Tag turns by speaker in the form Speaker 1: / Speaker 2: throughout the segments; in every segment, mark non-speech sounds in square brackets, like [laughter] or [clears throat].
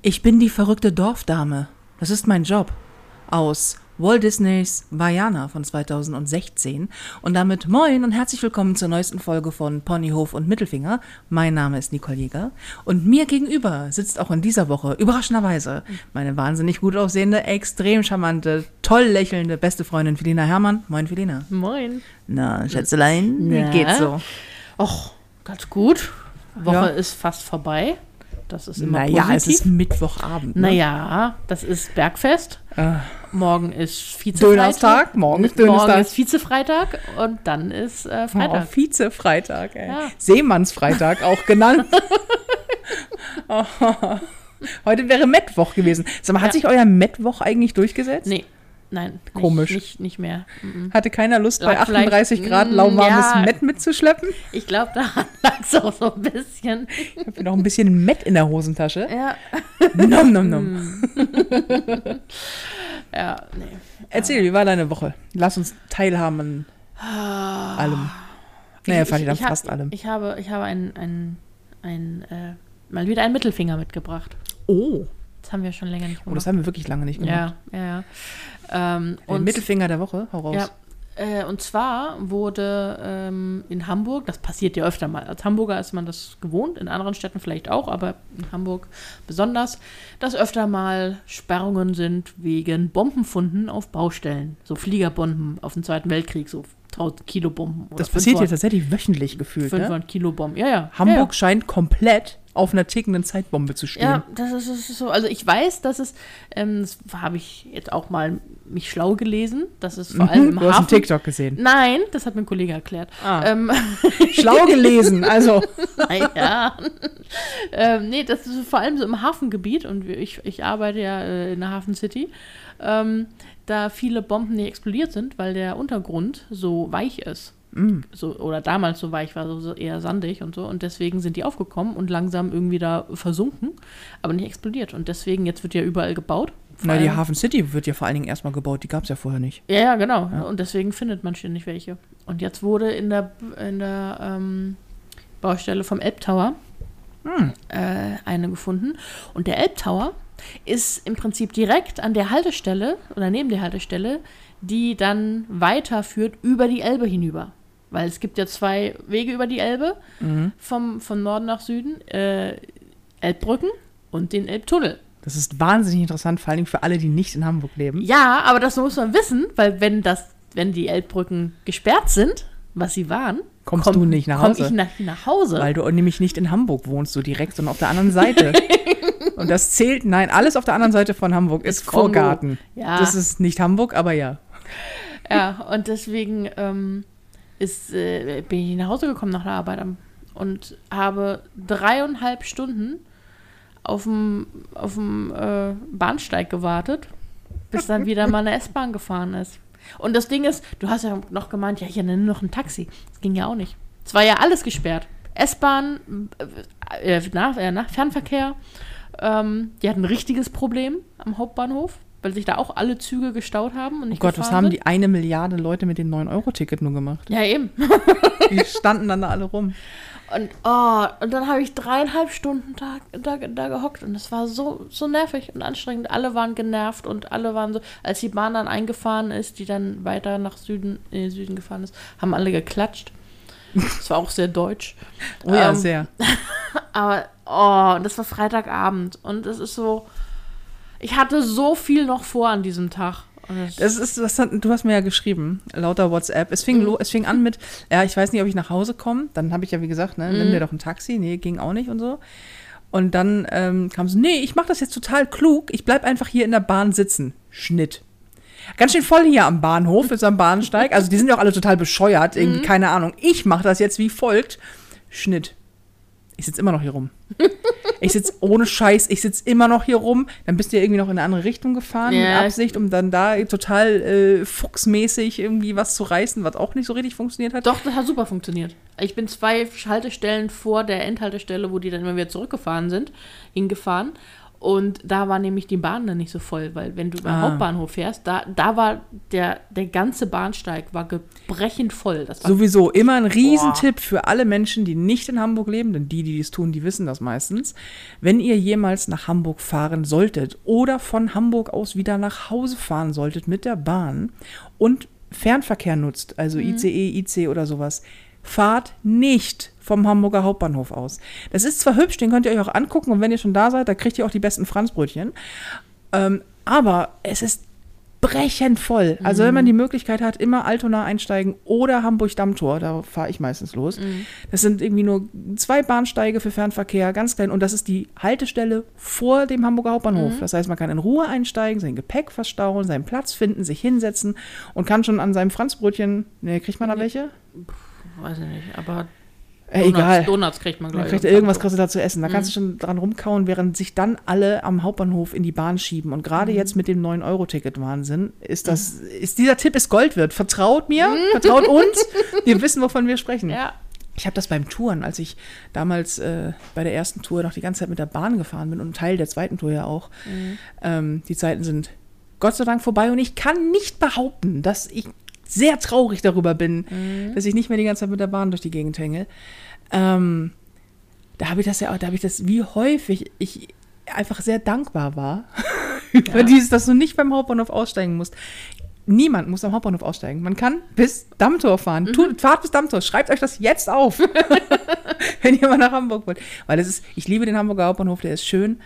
Speaker 1: Ich bin die verrückte Dorfdame. Das ist mein Job. Aus Walt Disneys Vajana von 2016. Und damit moin und herzlich willkommen zur neuesten Folge von Ponyhof und Mittelfinger. Mein Name ist Nicole Jäger. Und mir gegenüber sitzt auch in dieser Woche, überraschenderweise, meine wahnsinnig gut aussehende, extrem charmante, toll lächelnde beste Freundin Felina Herrmann. Moin, Felina.
Speaker 2: Moin.
Speaker 1: Na, Schätzelein, wie geht's so?
Speaker 2: Och, ganz gut. Woche
Speaker 1: Ja.
Speaker 2: ist fast vorbei. Das ist immer
Speaker 1: Naja, es
Speaker 2: positiv.
Speaker 1: ist Mittwochabend. Ne?
Speaker 2: naja, das ist Bergfest.
Speaker 1: Äh,
Speaker 2: Morgen ist Vizefreitag.
Speaker 1: Dönerstag, morgen ist
Speaker 2: Morgen
Speaker 1: Dönerstag.
Speaker 2: ist Vizefreitag und dann ist äh, Freitag.
Speaker 1: Oh, Vize-Freitag, ey.
Speaker 2: Ja.
Speaker 1: Seemannsfreitag auch genannt. oh, [laughs] [laughs] heute wäre Mittwoch gewesen. Sag mal, hat
Speaker 2: Ja.
Speaker 1: sich euer Mittwoch eigentlich durchgesetzt?
Speaker 2: Nee, nein. Nicht,
Speaker 1: Komisch.
Speaker 2: Nicht, nicht mehr. Mhm.
Speaker 1: Hatte keiner Lust, bei
Speaker 2: Lag vielleicht-
Speaker 1: 38 Grad
Speaker 2: Mm,
Speaker 1: lauwarmes
Speaker 2: ja.
Speaker 1: Mett mitzuschleppen?
Speaker 2: Ich glaube, da [laughs] lag es auch so ein bisschen.
Speaker 1: Ich habe noch ein bisschen Mett in der Hosentasche.
Speaker 2: Ja,
Speaker 1: Nom, nom, nom. [laughs]
Speaker 2: ja nee.
Speaker 1: Erzähl, wie war deine Woche? Lass uns teilhaben an allem. Naja, ich dann
Speaker 2: hab-
Speaker 1: fast allem.
Speaker 2: Ich habe, ich habe ein, ein, ein äh, mal wieder einen Mittelfinger mitgebracht.
Speaker 1: Oh,
Speaker 2: Das haben wir schon länger nicht
Speaker 1: oh das
Speaker 2: gemacht.
Speaker 1: haben wir wirklich lange nicht gemacht.
Speaker 2: ja, ja, ja. Ähm, und,
Speaker 1: Mittelfinger der Woche, hau raus.
Speaker 2: ja, äh, und zwar wurde ähm, in Hamburg, das passiert ja öfter mal, als Hamburger ist man das gewohnt, in anderen Städten vielleicht auch, aber in Hamburg besonders, dass öfter mal Sperrungen sind wegen Bombenfunden auf Baustellen. So Fliegerbomben auf den Zweiten Weltkrieg, so 1000 Kilo Bomben.
Speaker 1: Das passiert
Speaker 2: 500
Speaker 1: jetzt tatsächlich wöchentlich gefühlt. Ne?
Speaker 2: 500 Kilo Bomben. Ja, ja.
Speaker 1: Hamburg
Speaker 2: Ja,
Speaker 1: scheint komplett auf einer tickenden Zeitbombe zu stehen.
Speaker 2: ja das, ist, das ist so. Also ich weiß, dass es, ähm, das habe ich jetzt auch mal mich schlau gelesen, dass es vor allem im
Speaker 1: Mhm, du hast einen
Speaker 2: Hafen.
Speaker 1: TikTok gesehen.
Speaker 2: Nein, das hat mir ein Kollege erklärt.
Speaker 1: Ah.
Speaker 2: Ähm, [laughs]
Speaker 1: Schlau gelesen, also.
Speaker 2: ja. ähm, nee, das ist vor allem so im Hafengebiet und ich, ich arbeite ja äh, in der Hafen City. Ähm, da viele Bomben nicht explodiert sind, weil der Untergrund so weich ist.
Speaker 1: Mm.
Speaker 2: So, oder damals so weich war, so, so eher sandig und so. Und deswegen sind die aufgekommen und langsam irgendwie da versunken, aber nicht explodiert. Und deswegen, jetzt wird ja überall gebaut.
Speaker 1: Na, die Hafen City wird ja vor allen Dingen erstmal gebaut, die gab es ja vorher nicht.
Speaker 2: ja, ja, genau.
Speaker 1: Ja.
Speaker 2: Und deswegen findet man ständig welche. Und jetzt wurde in der, in der ähm, Baustelle vom Elbtower
Speaker 1: Hm.
Speaker 2: äh, eine gefunden. Und der Elbtower ist im Prinzip direkt an der Haltestelle oder neben der Haltestelle, die dann weiterführt über die Elbe hinüber. Weil es gibt ja zwei Wege über die Elbe,
Speaker 1: Mhm.
Speaker 2: vom, von Norden nach Süden, äh, Elbbrücken und den Elbtunnel.
Speaker 1: Das ist wahnsinnig interessant, vor allen Dingen für alle, die nicht in Hamburg leben.
Speaker 2: Ja, aber das muss man wissen, weil wenn das, wenn die Elbbrücken gesperrt sind, was sie waren,
Speaker 1: Kommst
Speaker 2: komm-
Speaker 1: du nicht nach
Speaker 2: komm
Speaker 1: Hause.
Speaker 2: ich nach, nach Hause.
Speaker 1: Weil du nämlich nicht in Hamburg wohnst, so direkt, sondern auf der anderen Seite. [laughs] Und das zählt, nein, alles auf der anderen Seite von Hamburg ist,
Speaker 2: Ist.
Speaker 1: Vorgarten.
Speaker 2: Ja.
Speaker 1: Das ist nicht Hamburg, aber ja.
Speaker 2: Ja, und deswegen ähm, ist, äh, bin ich nach Hause gekommen nach der Arbeit und habe dreieinhalb Stunden auf dem, auf dem äh, Bahnsteig gewartet, bis dann wieder mal eine S-Bahn gefahren ist. Und das Ding ist, du hast ja noch gemeint, ja, hier nimm noch ein Taxi. Das ging ja auch nicht. Es war ja alles gesperrt. S-Bahn, äh, äh, nach, äh, nach Fernverkehr, ähm, die hatten ein richtiges Problem am Hauptbahnhof, weil sich da auch alle Züge gestaut haben und
Speaker 1: Oh
Speaker 2: nicht
Speaker 1: Gott, was haben
Speaker 2: sind.
Speaker 1: die eine Milliarde Leute mit dem 9-Euro-Ticket nur gemacht?
Speaker 2: Ja, eben.
Speaker 1: Die standen dann da alle rum.
Speaker 2: Und, oh, und dann habe ich dreieinhalb Stunden da, da, da gehockt und es war so, so nervig und anstrengend. Alle waren genervt und alle waren so, als die Bahn dann eingefahren ist, die dann weiter nach Süden, äh, Süden gefahren ist, haben alle geklatscht. Das war auch sehr deutsch.
Speaker 1: Oh ja,
Speaker 2: Ähm,
Speaker 1: sehr. [laughs]
Speaker 2: Aber, oh, und das war Freitagabend und es ist so, ich hatte so viel noch vor an diesem Tag.
Speaker 1: Das ist, das hat, du hast mir ja geschrieben, lauter WhatsApp. Es
Speaker 2: Mhm.
Speaker 1: fing, lo, es fing an mit, ja, ich weiß nicht, ob ich nach Hause komme. Dann habe ich ja, wie gesagt, ne,
Speaker 2: Mhm.
Speaker 1: nimm dir doch ein Taxi. Nee, ging auch nicht und so. Und dann ähm, kam so, nee, ich mache das jetzt total klug. Ich bleib einfach hier in der Bahn sitzen. Schnitt. Ganz schön voll hier am Bahnhof, ist am Bahnsteig. Also die sind ja auch alle total bescheuert,
Speaker 2: Mhm.
Speaker 1: irgendwie, keine Ahnung. Ich mache das jetzt wie folgt. Schnitt. Ich sitze immer noch hier rum. Ich sitze ohne Scheiß, ich sitze immer noch hier rum. Dann bist du ja irgendwie noch in eine andere Richtung gefahren mit
Speaker 2: Ja.
Speaker 1: Absicht, um dann da total äh, fuchsmäßig irgendwie was zu reißen, was auch nicht so richtig funktioniert hat.
Speaker 2: Doch, das hat super funktioniert. Ich bin zwei Haltestellen vor der Endhaltestelle, wo die dann immer wieder zurückgefahren sind, hingefahren. Und da war nämlich die Bahn dann nicht so voll, weil wenn du beim
Speaker 1: Ah.
Speaker 2: Hauptbahnhof fährst, da, da war der, der ganze Bahnsteig war gebrechend voll. Das war
Speaker 1: Sowieso immer ein Riesentipp für alle Menschen, die nicht in Hamburg leben, denn die, die dies tun, die wissen das meistens. Wenn ihr jemals nach Hamburg fahren solltet oder von Hamburg aus wieder nach Hause fahren solltet mit der Bahn und Fernverkehr nutzt, also ICE, IC oder sowas, fahrt nicht vom Hamburger Hauptbahnhof aus. Das ist zwar hübsch, den könnt ihr euch auch angucken und wenn ihr schon da seid, da kriegt ihr auch die besten Franzbrötchen. Ähm, aber es ist brechend voll. Also wenn man die Möglichkeit hat, immer Altona einsteigen oder Hamburg-Dammtor, da fahre ich meistens los. Das sind irgendwie nur zwei Bahnsteige für Fernverkehr, ganz klein. Und das ist die Haltestelle vor dem Hamburger Hauptbahnhof. Das heißt, man kann in Ruhe einsteigen, sein Gepäck verstauen, seinen Platz finden, sich hinsetzen und kann schon an seinem Franzbrötchen, ne, kriegt man da welche?
Speaker 2: Weiß ich nicht, aber
Speaker 1: Äh,
Speaker 2: Donuts,
Speaker 1: egal.
Speaker 2: Donuts kriegt man,
Speaker 1: Da
Speaker 2: glaube ich.
Speaker 1: kriegt er irgendwas kriegst du da zu essen. Da kannst du schon dran rumkauen, während sich dann alle am Hauptbahnhof in die Bahn schieben. Und gerade jetzt mit dem 9-Euro-Ticket-Wahnsinn ist das, ist dieser Tipp ist Gold wert. Vertraut mir, vertraut uns. [laughs] Wir wissen, wovon wir sprechen.
Speaker 2: Ja,
Speaker 1: Ich habe das beim Touren, als ich damals äh, bei der ersten Tour noch die ganze Zeit mit der Bahn gefahren bin und Teil der zweiten Tour ja auch. Ähm, die Zeiten sind Gott sei Dank vorbei und ich kann nicht behaupten, dass ich sehr traurig darüber bin, dass ich nicht mehr die ganze Zeit mit der Bahn durch die Gegend hänge. Ähm, da habe ich das ja auch, da habe ich das, wie häufig ich einfach sehr dankbar war [laughs] über
Speaker 2: Ja.
Speaker 1: dieses, dass du nicht beim Hauptbahnhof aussteigen musst. Niemand muss am Hauptbahnhof aussteigen. Man kann bis Dammtor fahren. Tut, fahrt bis Dammtor. Schreibt euch das jetzt auf, [laughs] wenn ihr mal nach Hamburg wollt. Weil das ist, ich liebe den Hamburger Hauptbahnhof, der ist schön,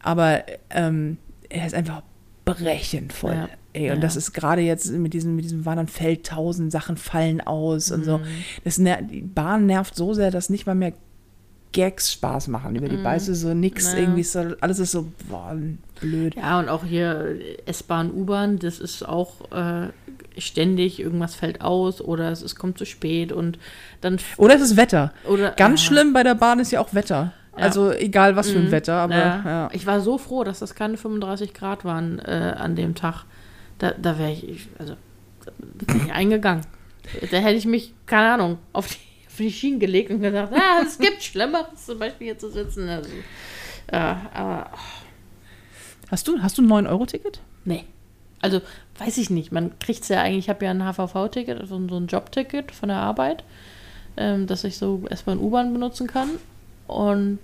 Speaker 1: aber ähm, er ist einfach brechend voll.
Speaker 2: Ja.
Speaker 1: Ey, und
Speaker 2: Ja.
Speaker 1: das ist gerade jetzt mit diesem, mit diesem Wandern fällt tausend Sachen fallen aus und
Speaker 2: Mhm.
Speaker 1: so. Das ner die Bahn nervt so sehr, dass nicht mal mehr Gags Spaß machen über die Beiße, so nix,
Speaker 2: Mhm. Naja.
Speaker 1: irgendwie so, alles ist so boah, blöd.
Speaker 2: Ja, und auch hier S-Bahn, U-Bahn, das ist auch äh, ständig, irgendwas fällt aus oder es, es kommt zu spät und dann.
Speaker 1: Oder es ist Wetter.
Speaker 2: Oder,
Speaker 1: Ganz
Speaker 2: ah,
Speaker 1: schlimm bei der Bahn ist ja auch Wetter.
Speaker 2: Ja.
Speaker 1: Also egal was für ein
Speaker 2: Mhm.
Speaker 1: Wetter, aber
Speaker 2: ja.
Speaker 1: ja.
Speaker 2: Ich war so froh, dass das keine 35 Grad waren äh, an dem Tag. Da, da wäre ich, also, da wäre ich eingegangen. Da hätte ich mich, keine Ahnung, auf die, auf die Schienen gelegt und gesagt, ah, es gibt Schlimmeres, zum Beispiel hier zu sitzen. Also, äh, aber,
Speaker 1: Hast du, hast du ein 9-Euro-Ticket?
Speaker 2: nee. Also, weiß ich nicht. Man kriegt es ja eigentlich, ich habe ja ein HVV-Ticket, also so ein Jobticket von der Arbeit, ähm, dass ich so S-Bahn, U-Bahn benutzen kann. Und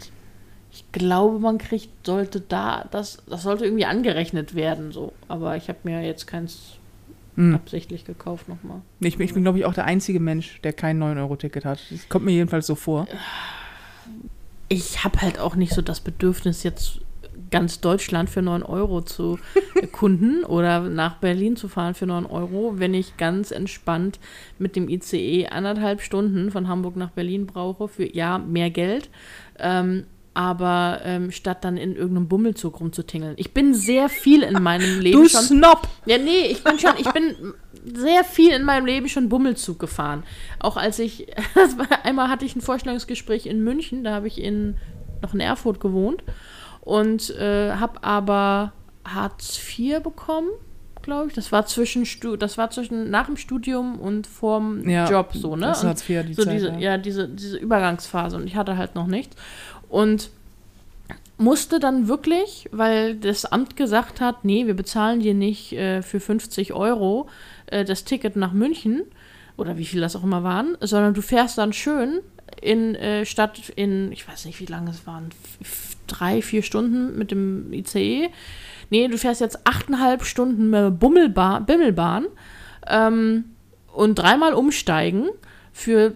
Speaker 2: ich glaube, man kriegt, sollte da, das, das sollte irgendwie angerechnet werden, so. Aber ich habe mir jetzt keins
Speaker 1: Hm.
Speaker 2: absichtlich gekauft nochmal.
Speaker 1: Ich bin, ich bin glaube ich, auch der einzige Mensch, der kein 9-Euro-Ticket hat. Das kommt mir jedenfalls so vor.
Speaker 2: Ich habe halt auch nicht so das Bedürfnis, jetzt ganz Deutschland für 9 Euro zu [laughs] erkunden oder nach Berlin zu fahren für 9 Euro, wenn ich ganz entspannt mit dem ICE anderthalb Stunden von Hamburg nach Berlin brauche für ja mehr Geld. Ähm, aber ähm, statt dann in irgendeinem Bummelzug rumzutingeln. Ich bin sehr viel in meinem Leben
Speaker 1: Du
Speaker 2: schon.
Speaker 1: Snob!
Speaker 2: Ja, nee, ich bin schon, ich bin sehr viel in meinem Leben schon Bummelzug gefahren. Auch als ich, [laughs] war, einmal hatte ich ein Vorstellungsgespräch in München, da habe ich in, noch in Erfurt gewohnt und äh, habe aber Hartz IV bekommen, glaube ich. Das war zwischen, das war zwischen nach dem Studium und vorm
Speaker 1: Ja,
Speaker 2: Job so, ne?
Speaker 1: das Hartz IV, die
Speaker 2: so
Speaker 1: Zeit,
Speaker 2: diese,
Speaker 1: ja.
Speaker 2: ja, diese, diese Übergangsphase und ich hatte halt noch nichts. Und musste dann wirklich, weil das Amt gesagt hat, nee, wir bezahlen dir nicht äh, für 50 Euro äh, das Ticket nach München oder wie viel das auch immer waren, sondern du fährst dann schön in äh, Stadt in, ich weiß nicht, wie lange es waren, drei, vier Stunden mit dem ICE. Nee, du fährst jetzt achteinhalb Stunden mit Bummelbahn, Bimmelbahn ähm, und dreimal umsteigen für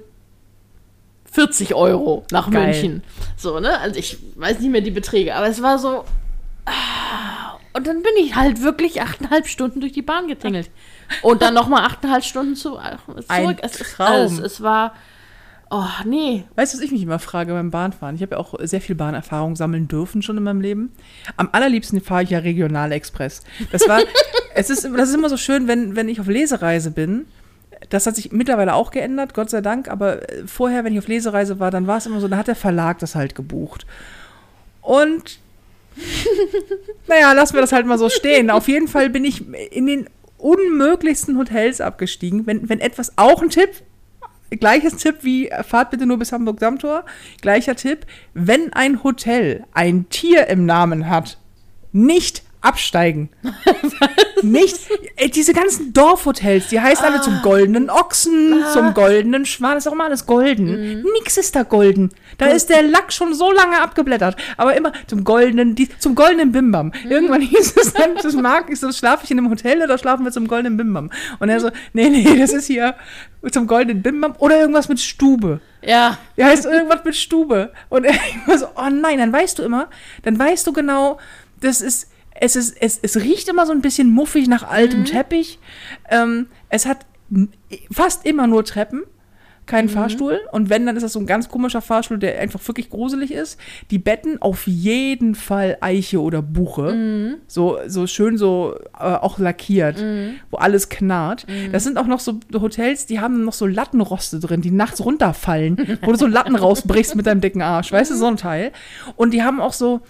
Speaker 2: 40 Euro nach
Speaker 1: Geil.
Speaker 2: München. So, ne? Also ich weiß nicht mehr die Beträge, aber es war so. ah, Und dann bin ich halt wirklich achteinhalb Stunden durch die Bahn getingelt. Und dann nochmal achteinhalb Stunden zu, äh, zurück. Es ist alles. Es war. Oh, nee.
Speaker 1: Weißt du, was ich mich immer frage beim Bahnfahren? Ich habe ja auch sehr viel Bahnerfahrung sammeln dürfen schon in meinem Leben. Am allerliebsten fahre ich ja Regionalexpress. Das war, [laughs] es ist, das ist immer so schön, wenn, wenn ich auf Lesereise bin. Das hat sich mittlerweile auch geändert, Gott sei Dank. Aber äh, vorher, wenn ich auf Lesereise war, dann war es immer so, da hat der Verlag das halt gebucht. Und [laughs] naja, lassen wir das halt mal so stehen. Auf jeden Fall bin ich in den unmöglichsten Hotels abgestiegen. Wenn, wenn etwas, auch ein Tipp, gleiches Tipp wie äh, fahrt bitte nur bis Hamburg Dammtor. Gleicher Tipp, wenn ein Hotel ein Tier im Namen hat, nicht absteigen. [laughs] nicht, ey, diese ganzen Dorfhotels, die heißen alle zum goldenen Ochsen, zum goldenen Schwan, ist auch immer alles golden. Nix ist da golden. Da ist der Lack schon so lange abgeblättert. Aber immer zum goldenen, die, zum goldenen Bimbam. Irgendwann [laughs] hieß es dann, das mag ich so, schlafe ich in einem Hotel oder schlafen wir zum goldenen Bimbam? Und er so, nee, nee, das ist hier zum goldenen Bimbam oder irgendwas mit Stube.
Speaker 2: Ja.
Speaker 1: Ja, heißt irgendwas mit Stube. Und [laughs] er immer so, oh nein, dann weißt du immer, dann weißt du genau, das ist, es ist, es, es riecht immer so ein bisschen muffig nach altem Teppich. Ähm, es hat fast immer nur Treppen, kein Fahrstuhl. Und wenn, dann ist das so ein ganz komischer Fahrstuhl, der einfach wirklich gruselig ist. Die Betten auf jeden Fall Eiche oder Buche. So, so schön so äh, auch lackiert, wo alles knarrt. Das sind auch noch so Hotels, die haben noch so Lattenroste drin, die nachts runterfallen, wo du so Latten rausbrichst mit deinem dicken Arsch. Weißt du, so ein Teil. Und die haben auch so,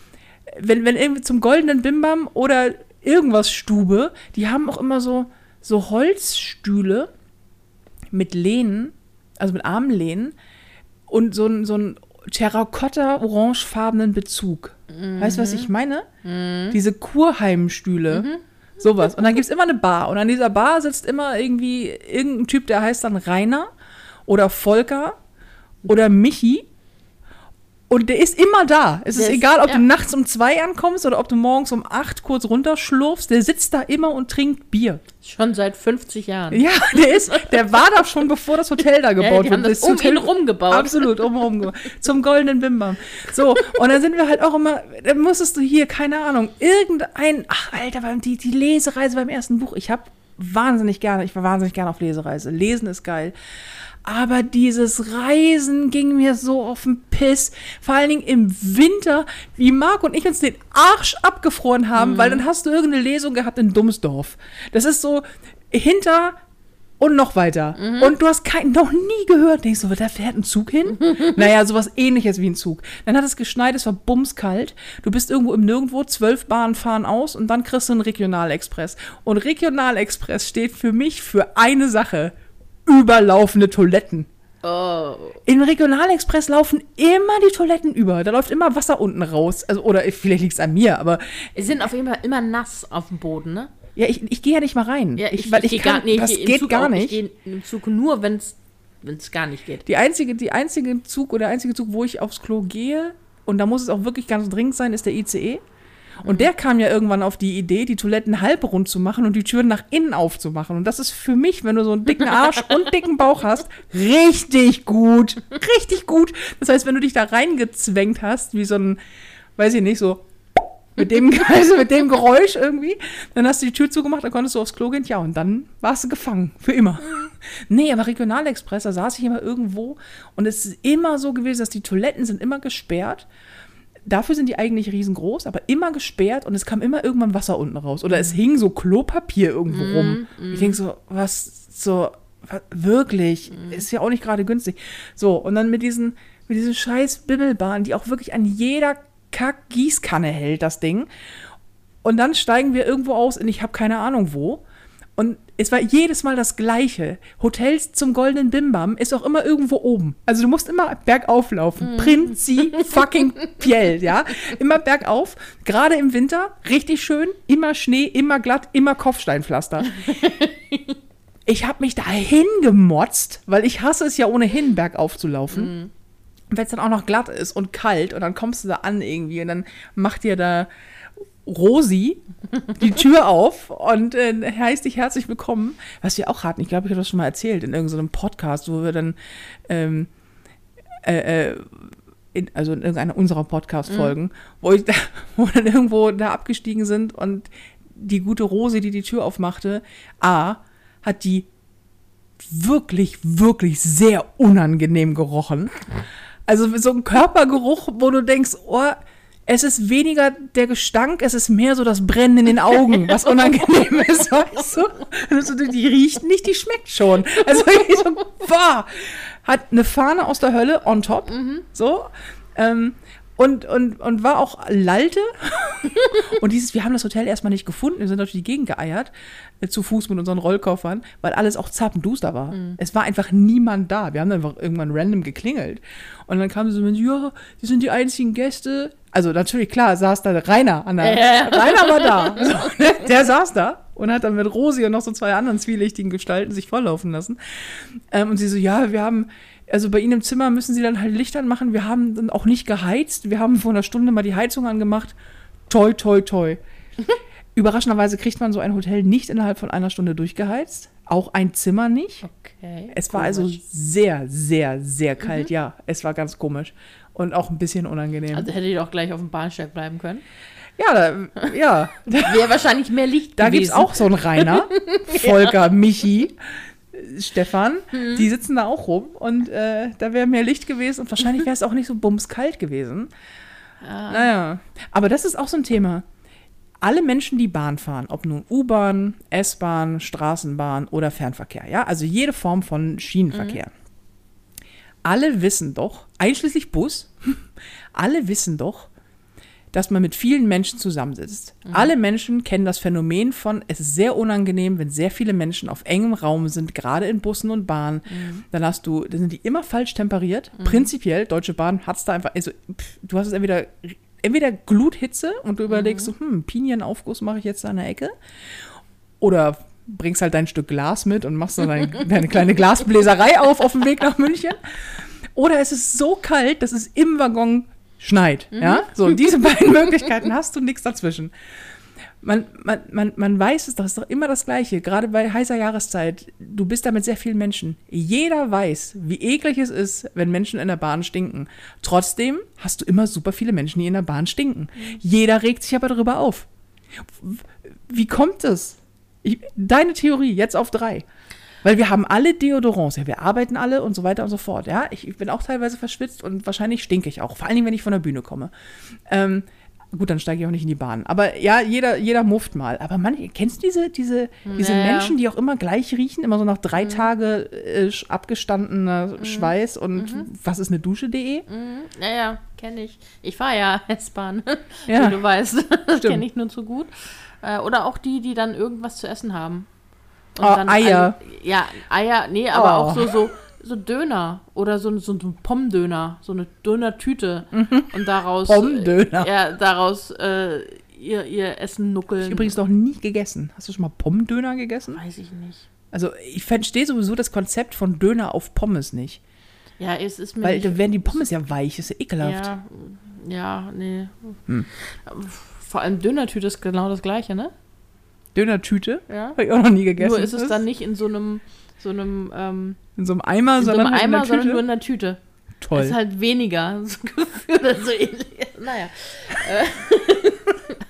Speaker 1: wenn, wenn irgendwie zum goldenen Bimbam oder irgendwas Stube, die haben auch immer so, so Holzstühle mit Lehnen, also mit Armlehnen und so ein, so ein Terrakotta-orangefarbenen Bezug. Weißt du, was ich meine? Diese Kurheimstühle. Sowas. Und dann gibt es immer eine Bar. Und an dieser Bar sitzt immer irgendwie irgendein Typ, der heißt dann Rainer oder Volker oder Michi. Und der ist immer da. Es ist
Speaker 2: ist-
Speaker 1: egal, ob
Speaker 2: ja.
Speaker 1: du nachts um zwei ankommst oder ob du morgens um acht kurz runterschlurfst. Der sitzt da immer und trinkt Bier.
Speaker 2: Schon seit 50 Jahren.
Speaker 1: Ja, [laughs] der ist, der war da schon, bevor das Hotel da
Speaker 2: Ja,
Speaker 1: gebaut
Speaker 2: die haben
Speaker 1: wurde.
Speaker 2: das um
Speaker 1: Hotel-
Speaker 2: ihn rumgebaut.
Speaker 1: Absolut, umherum gebaut. Zum goldenen Bimbam. So, und dann sind wir halt auch immer, dann musstest du hier, keine Ahnung, irgendein, ach Alter, beim- die, die Lesereise beim ersten Buch, ich habe wahnsinnig gerne, ich war wahnsinnig gerne auf Lesereise. Lesen ist geil. Aber dieses Reisen ging mir so auf den Piss. Vor allen Dingen im Winter, wie Marc und ich uns den Arsch abgefroren haben, weil dann hast du irgendeine Lesung gehabt in Dummsdorf. Das ist so hinter und noch weiter. Und du hast kein, noch nie gehört. Denkst du, da fährt ein Zug hin? [laughs] naja, sowas ähnliches wie ein Zug. Dann hat es geschneit, es war bumskalt. Du bist irgendwo im Nirgendwo, zwölf Bahnen fahren aus und dann kriegst du einen Regionalexpress. Und Regionalexpress steht für mich für eine Sache. Überlaufende Toiletten.
Speaker 2: Oh.
Speaker 1: Im Regionalexpress laufen immer die Toiletten über. Da läuft immer Wasser unten raus. Also, oder vielleicht liegt es an mir, aber
Speaker 2: Sie sind auf jeden Fall immer nass auf dem Boden, ne?
Speaker 1: ja, ich, ich gehe ja nicht mal rein.
Speaker 2: Ja,
Speaker 1: ich, weil ich,
Speaker 2: geh
Speaker 1: kann,
Speaker 2: gar, nee, ich
Speaker 1: das geht
Speaker 2: Zug
Speaker 1: gar
Speaker 2: auch.
Speaker 1: nicht.
Speaker 2: Ich gehe im Zug nur, wenn es gar nicht geht.
Speaker 1: Die einzige, die einzige Zug oder der einzige Zug, wo ich aufs Klo gehe, und da muss es auch wirklich ganz dringend sein, ist der ICE. Und der kam ja irgendwann auf die Idee, die Toiletten halbrund zu machen und die Türen nach innen aufzumachen. Und das ist für mich, wenn du so einen dicken Arsch und dicken Bauch hast, richtig gut. Richtig gut. Das heißt, wenn du dich da reingezwängt hast, wie so ein, weiß ich nicht, so mit dem, [laughs] also mit dem Geräusch irgendwie, dann hast du die Tür zugemacht, dann konntest du aufs Klo gehen, ja, und dann warst du gefangen, für immer. Nee, aber Regionalexpress, da saß ich immer irgendwo und es ist immer so gewesen, dass die Toiletten sind immer gesperrt. Dafür sind die eigentlich riesengroß, aber immer gesperrt und es kam immer irgendwann Wasser unten raus. Oder es hing so Klopapier irgendwo rum. Ich denke so, was, so, was, wirklich, ist ja auch nicht gerade günstig. So, und dann mit diesen, mit diesen scheiß Bimmelbahnen, die auch wirklich an jeder Kack-Gießkanne hält, das Ding. Und dann steigen wir irgendwo aus und ich habe keine Ahnung wo. Und es war jedes Mal das Gleiche. Hotels zum Goldenen Bimbam ist auch immer irgendwo oben. Also du musst immer bergauf laufen. Prinzi fucking Piel, ja. Immer bergauf. Gerade im Winter. Richtig schön. Immer Schnee, immer glatt, immer Kopfsteinpflaster. [laughs] Ich habe mich dahin gemotzt, weil ich hasse es ja ohnehin, bergauf zu laufen. Und wenn es dann auch noch glatt ist und kalt und dann kommst du da an irgendwie und dann macht dir da Rosi die Tür auf und äh, heißt dich herzlich willkommen. Was wir auch hatten, ich glaube, ich habe das schon mal erzählt in irgendeinem Podcast, wo wir dann ähm, äh, äh, in, also in irgendeiner unserer Podcast-Folgen, wo, ich da, wo dann irgendwo da abgestiegen sind und die gute Rosi, die die Tür aufmachte, A, hat die wirklich, wirklich sehr unangenehm gerochen. Also so ein Körpergeruch, wo du denkst, oh, es ist weniger der Gestank, es ist mehr so das Brennen in den Augen, was unangenehm [laughs] ist, weißt du? Also die riecht nicht, die schmeckt schon. Also ich so, boah, hat eine Fahne aus der Hölle on top, so, ähm, und, und, und war auch Lalte, [laughs] und dieses, wir haben das Hotel erstmal nicht gefunden, wir sind durch die Gegend geeiert, äh, zu Fuß mit unseren Rollkoffern, weil alles auch zappenduster war. Es war einfach niemand da. Wir haben dann einfach irgendwann random geklingelt. Und dann kamen sie so mit, ja, die sind die einzigen Gäste. Also natürlich, klar, saß da Rainer an der,
Speaker 2: Ja. [laughs]
Speaker 1: Rainer war da. So, [laughs] ne? der saß da und hat dann mit Rosi und noch so zwei anderen zwielichtigen Gestalten sich volllaufen lassen. Ähm, und sie so, ja, wir haben, also bei Ihnen im Zimmer müssen Sie dann halt Licht anmachen. Wir haben dann auch nicht geheizt. Wir haben vor einer Stunde mal die Heizung angemacht. Toi, toi, toi. [laughs] Überraschenderweise kriegt man so ein Hotel nicht innerhalb von einer Stunde durchgeheizt. Auch ein Zimmer nicht.
Speaker 2: Okay.
Speaker 1: Es war also
Speaker 2: komisch.
Speaker 1: sehr, sehr, sehr kalt. Ja, es war ganz komisch. Und auch ein bisschen unangenehm.
Speaker 2: Also hätte ich doch gleich auf dem Bahnsteig bleiben können.
Speaker 1: ja, da, ja, [laughs]
Speaker 2: Wäre wahrscheinlich mehr Licht
Speaker 1: Da
Speaker 2: gewesen.
Speaker 1: gibt es auch so einen Rainer, [laughs] Volker, Michi, äh, Stefan,
Speaker 2: Mhm.
Speaker 1: die sitzen da auch rum und äh, da wäre mehr Licht gewesen und wahrscheinlich wäre es auch nicht so bumskalt gewesen.
Speaker 2: Ah.
Speaker 1: Naja, aber das ist auch so ein Thema. Alle Menschen, die Bahn fahren, ob nun U-Bahn, S-Bahn, Straßenbahn oder Fernverkehr, ja, also jede Form von Schienenverkehr. Alle wissen doch, einschließlich Bus, [laughs] alle wissen doch, dass man mit vielen Menschen zusammensitzt. Alle Menschen kennen das Phänomen von, es ist sehr unangenehm, wenn sehr viele Menschen auf engem Raum sind, gerade in Bussen und Bahnen. Dann hast du, dann sind die immer falsch temperiert. Prinzipiell, Deutsche Bahn hat es da einfach, also pff, du hast es entweder, entweder Gluthitze und du überlegst so, hm, Pinienaufguss mache ich jetzt an der Ecke. Oder bringst halt dein Stück Glas mit und machst dann deine, [laughs] deine kleine Glasbläserei auf auf dem Weg nach München. Oder es ist so kalt, dass es im Waggon schneit. Ja? So, diese beiden [laughs] Möglichkeiten hast du nichts dazwischen. Man, man, man, man weiß es doch, es ist doch immer das Gleiche. Gerade bei heißer Jahreszeit. Du bist da mit sehr vielen Menschen. Jeder weiß, wie eklig es ist, wenn Menschen in der Bahn stinken. Trotzdem hast du immer super viele Menschen, die in der Bahn stinken. Jeder regt sich aber darüber auf. Wie kommt es? Ich, deine Theorie, jetzt auf drei. Weil wir haben alle Deodorants, ja, wir arbeiten alle und so weiter und so fort. Ja, ich, ich bin auch teilweise verschwitzt und wahrscheinlich stinke ich auch. Vor allen Dingen, wenn ich von der Bühne komme. Ähm, gut, dann steige ich auch nicht in die Bahn. Aber ja, jeder, jeder mufft mal. Aber man, kennst du diese, diese, diese
Speaker 2: Naja.
Speaker 1: Menschen, die auch immer gleich riechen? Immer so nach drei Tage äh, abgestandener Schweiß und was ist eine Dusche.de?
Speaker 2: Mhm. Naja, kenne ich. Ich fahre ja [laughs] S-Bahn, [laughs]
Speaker 1: Ja.
Speaker 2: wie du weißt. [laughs] Das kenne ich nur zu gut. Äh, oder auch die, die dann irgendwas zu essen haben. Und
Speaker 1: Oh,
Speaker 2: dann
Speaker 1: Eier.
Speaker 2: alle- ja, Eier, nee, aber
Speaker 1: Oh.
Speaker 2: auch so, so, so Döner oder so, so ein Pommdöner, so eine Dönertüte. Und daraus.
Speaker 1: Mhm. Pommdöner.
Speaker 2: Äh, ja, daraus äh, ihr, ihr Essen nuckeln.
Speaker 1: Übrigens noch nie gegessen. Hast du schon mal Pommdöner gegessen?
Speaker 2: Weiß ich nicht.
Speaker 1: Also ich verstehe sowieso das Konzept von Döner auf Pommes nicht.
Speaker 2: Ja, es ist mir.
Speaker 1: Weil da werden die Pommes ja weich, ist ja ekelhaft.
Speaker 2: ja, ja, nee.
Speaker 1: Hm.
Speaker 2: Vor allem Dönertüte ist genau das gleiche, ne?
Speaker 1: Dönertüte?
Speaker 2: Ja.
Speaker 1: Habe ich auch noch nie gegessen.
Speaker 2: Nur ist es dann nicht in so einem, so einem, ähm,
Speaker 1: in so einem Eimer,
Speaker 2: in so
Speaker 1: sondern
Speaker 2: einem
Speaker 1: in
Speaker 2: Eimer,
Speaker 1: der
Speaker 2: sondern nur in der Tüte.
Speaker 1: Toll.
Speaker 2: Ist halt weniger [laughs] so Gefühl oder so ähnlich. Naja. Äh, [laughs]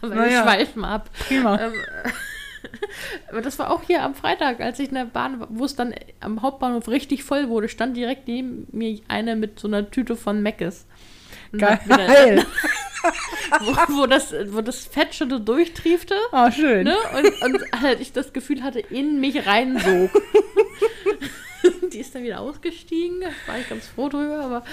Speaker 2: Aber wir
Speaker 1: Naja.
Speaker 2: schweifen ab.
Speaker 1: Prima.
Speaker 2: Ähm, [laughs] aber das war auch hier am Freitag, als ich in der Bahn wo es dann am Hauptbahnhof richtig voll wurde, stand direkt neben mir eine mit so einer Tüte von Meckes.
Speaker 1: Geil. [laughs]
Speaker 2: Wo, wo, das, wo das Fett schon so durchtriefte.
Speaker 1: Ah, schön.
Speaker 2: Ne? Und, und halt ich das Gefühl hatte, in mich reinsog. [laughs] [laughs] Die ist dann wieder ausgestiegen. Da war ich ganz froh drüber. Aber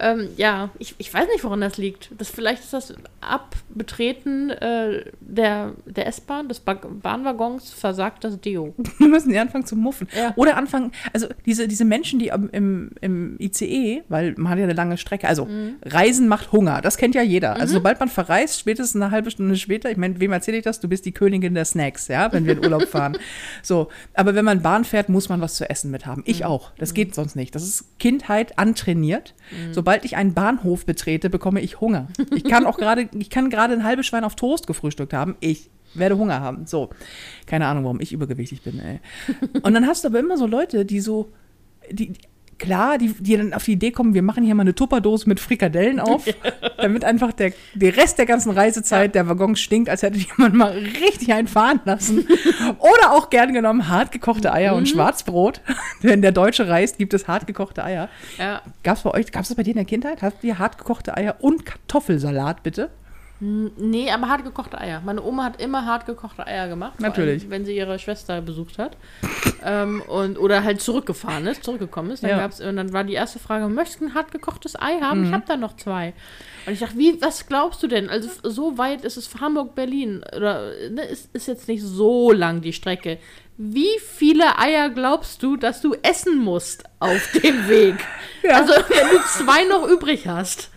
Speaker 2: ähm, ja, ich, ich weiß nicht, woran das liegt. Das, vielleicht ist das Abbetreten äh, der, der S-Bahn, des ba Bahnwaggons, versagt das Deo. [laughs]
Speaker 1: Wir müssen die anfangen zu muffen.
Speaker 2: Ja.
Speaker 1: Oder anfangen, also diese, diese Menschen, die im, im ICE, weil man hat ja eine lange Strecke, also
Speaker 2: Mhm.
Speaker 1: Reisen macht Hunger, das kennt ja jeder. Also sobald man verreist, spätestens eine halbe Stunde später, ich meine, wem erzähle ich das? Du bist die Königin der Snacks, ja, wenn wir in Urlaub fahren. [laughs] So, aber wenn man Bahn fährt, muss man was zu essen mit haben.
Speaker 2: Mhm.
Speaker 1: Ich auch. Das geht sonst nicht. Das ist Kindheit antrainiert.
Speaker 2: Mhm.
Speaker 1: Sobald ich einen Bahnhof betrete, bekomme ich Hunger. Ich kann auch gerade, ich kann gerade ein halbes Schwein auf Toast gefrühstückt haben. Ich werde Hunger haben. So. Keine Ahnung, warum ich übergewichtig bin, ey. Und dann hast du aber immer so Leute, die so, die, klar, die, die dann auf die Idee kommen, wir machen hier mal eine Tupperdose mit Frikadellen auf, [laughs] damit einfach der, der Rest der ganzen Reisezeit der Waggon stinkt, als hätte jemand mal richtig einen fahren lassen. [laughs] Oder auch gern genommen hart gekochte Eier und Schwarzbrot. [laughs] Wenn der Deutsche reist, gibt es hart gekochte Eier.
Speaker 2: Ja.
Speaker 1: Gab es bei euch, gab es das bei dir in der Kindheit? Habt ihr hart gekochte Eier und Kartoffelsalat, bitte?
Speaker 2: Nee, aber hart gekochte Eier. Meine Oma hat immer hart gekochte Eier gemacht.
Speaker 1: Natürlich.
Speaker 2: allem, wenn sie ihre Schwester besucht hat. ähm, und, oder halt zurückgefahren ist, zurückgekommen ist. Dann,
Speaker 1: Ja.
Speaker 2: gab's, und dann war die erste Frage, möchtest du ein hart gekochtes Ei haben?
Speaker 1: Mhm.
Speaker 2: Ich habe da noch zwei. Und ich dachte, wie, was glaubst du denn? Also so weit ist es Hamburg-Berlin. Oder ne, ist, ist jetzt nicht so lang die Strecke. Wie viele Eier glaubst du, dass du essen musst auf dem Weg? [laughs]
Speaker 1: Ja.
Speaker 2: Also, wenn du zwei noch übrig hast.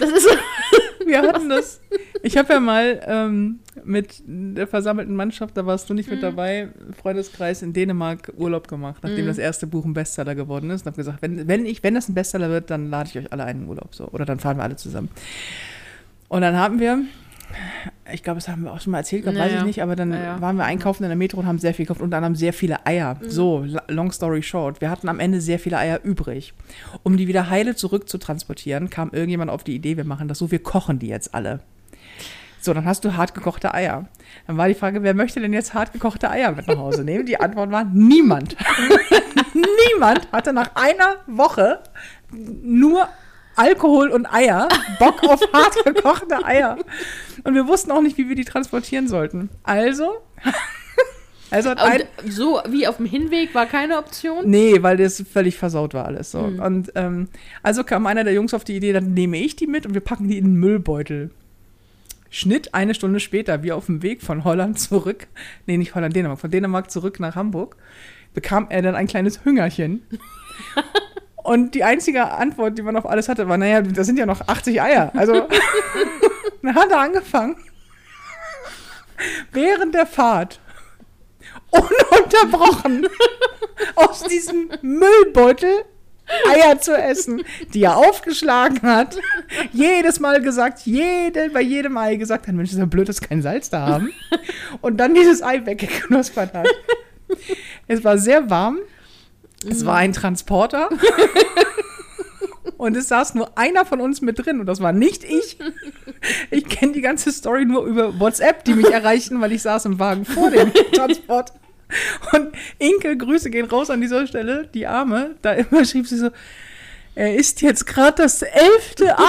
Speaker 2: Das ist [laughs]
Speaker 1: Wir hatten das. [laughs] Ich habe ja mal ähm, mit der versammelten Mannschaft, da warst du nicht
Speaker 2: Mhm.
Speaker 1: mit dabei, Freundeskreis in Dänemark Urlaub gemacht, nachdem
Speaker 2: Mhm.
Speaker 1: das erste Buch ein Bestseller geworden ist. Und habe gesagt, wenn, wenn, ich, wenn das ein Bestseller wird, dann lade ich euch alle einen in Urlaub. So. Oder dann fahren wir alle zusammen. Und dann haben wir, ich glaube, das haben wir auch schon mal erzählt, glaub, weiß
Speaker 2: Naja.
Speaker 1: ich nicht, aber dann
Speaker 2: Naja.
Speaker 1: waren wir einkaufen in der Metro und haben sehr viel gekauft, unter anderem sehr viele Eier.
Speaker 2: Mhm.
Speaker 1: So, long story short. Wir hatten am Ende sehr viele Eier übrig. Um die wieder heile zurück zu transportieren, kam irgendjemand auf die Idee, wir machen das so, wir kochen die jetzt alle. So, dann hast du hart gekochte Eier. Dann war die Frage, wer möchte denn jetzt hart gekochte Eier mit nach Hause nehmen? Die Antwort war niemand. [laughs] niemand hatte nach einer Woche nur Alkohol und Eier Bock auf hart gekochte Eier. Und wir wussten auch nicht, wie wir die transportieren sollten. Also, [laughs] also hat ein,
Speaker 2: so wie auf dem Hinweg war keine Option.
Speaker 1: Nee, weil das völlig versaut war alles so.
Speaker 2: Mhm.
Speaker 1: Und ähm, also kam einer der Jungs auf die Idee, dann nehme ich die mit und wir packen die in den Müllbeutel. Schnitt eine Stunde später, wir auf dem Weg von Holland zurück, nee, nicht Holland, Dänemark, von Dänemark zurück nach Hamburg, bekam er dann ein kleines Hüngerchen. [laughs] Und die einzige Antwort, die man auf alles hatte, war, naja, das sind ja noch 80 Eier. Also, [laughs] dann hat er angefangen, während der Fahrt, ununterbrochen, aus diesem Müllbeutel Eier zu essen, die er aufgeschlagen hat. Jedes Mal gesagt, jede, bei jedem Ei gesagt hat, Mensch, ist ja blöd, dass kein Salz da haben. Und dann dieses Ei weggeknuspert hat. Es war sehr warm. Es war ein Transporter. Und es saß nur einer von uns mit drin und das war nicht ich. Ich kenne die ganze Story nur über WhatsApp, die mich erreichten, weil ich saß im Wagen vor dem Transport. Und Inke, Grüße gehen raus an dieser Stelle, die Arme, da immer schrieb sie so, er isst jetzt gerade das elfte Ei.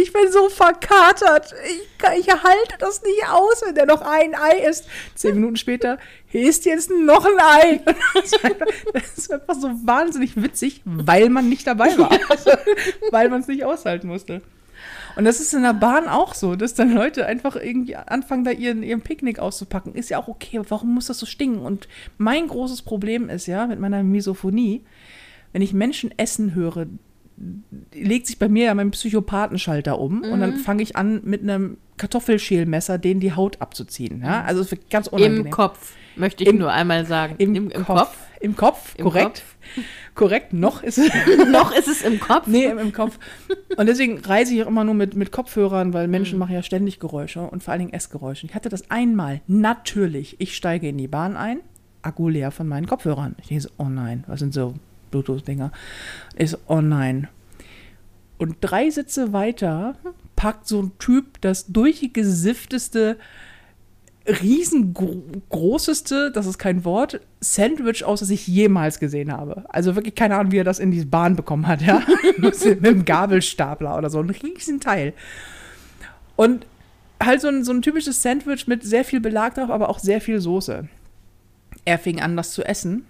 Speaker 1: Ich bin so verkatert. Ich, kann- ich halte das nicht aus, wenn der noch ein Ei isst. Zehn Minuten später, ist jetzt noch ein Ei. [laughs] Das ist einfach, das ist einfach so wahnsinnig witzig, weil man nicht dabei war. [laughs] Weil man es nicht aushalten musste. Und das ist in der Bahn auch so, dass dann Leute einfach irgendwie anfangen, da ihren, ihren Picknick auszupacken. Ist ja auch okay, aber warum muss das so stinken? Und mein großes Problem ist ja mit meiner Misophonie, wenn ich Menschen essen höre, legt sich bei mir ja mein Psychopathenschalter um und dann fange ich an, mit einem Kartoffelschälmesser denen die Haut abzuziehen. Ja? Also es wird ganz unangenehm.
Speaker 2: Im Kopf, möchte ich
Speaker 1: Im-
Speaker 2: nur einmal sagen.
Speaker 1: Im, Kopf. Im Kopf,
Speaker 2: Im
Speaker 1: korrekt. Korrekt, noch ist es. [laughs]
Speaker 2: Noch ist es im Kopf.
Speaker 1: Nee, im, im Kopf. Und deswegen reise ich auch immer nur mit, mit Kopfhörern, weil Menschen machen ja ständig Geräusche und vor allen Dingen Essgeräusche. Ich hatte das einmal, natürlich. Ich steige in die Bahn ein, Akku leer von meinen Kopfhörern. Ich denke so, oh nein, was sind so Bluetooth-Dinger? Oh nein. Und drei Sitze weiter packt so ein Typ das durchgesiffteste, riesengroßeste, das ist kein Wort, Sandwich aus, das ich jemals gesehen habe. Also wirklich keine Ahnung, wie er das in die Bahn bekommen hat, ja. [laughs] Mit einem Gabelstapler oder so, ein Riesenteil. Und halt so ein, so ein typisches Sandwich mit sehr viel Belag drauf, aber auch sehr viel Soße. Er fing an, das zu essen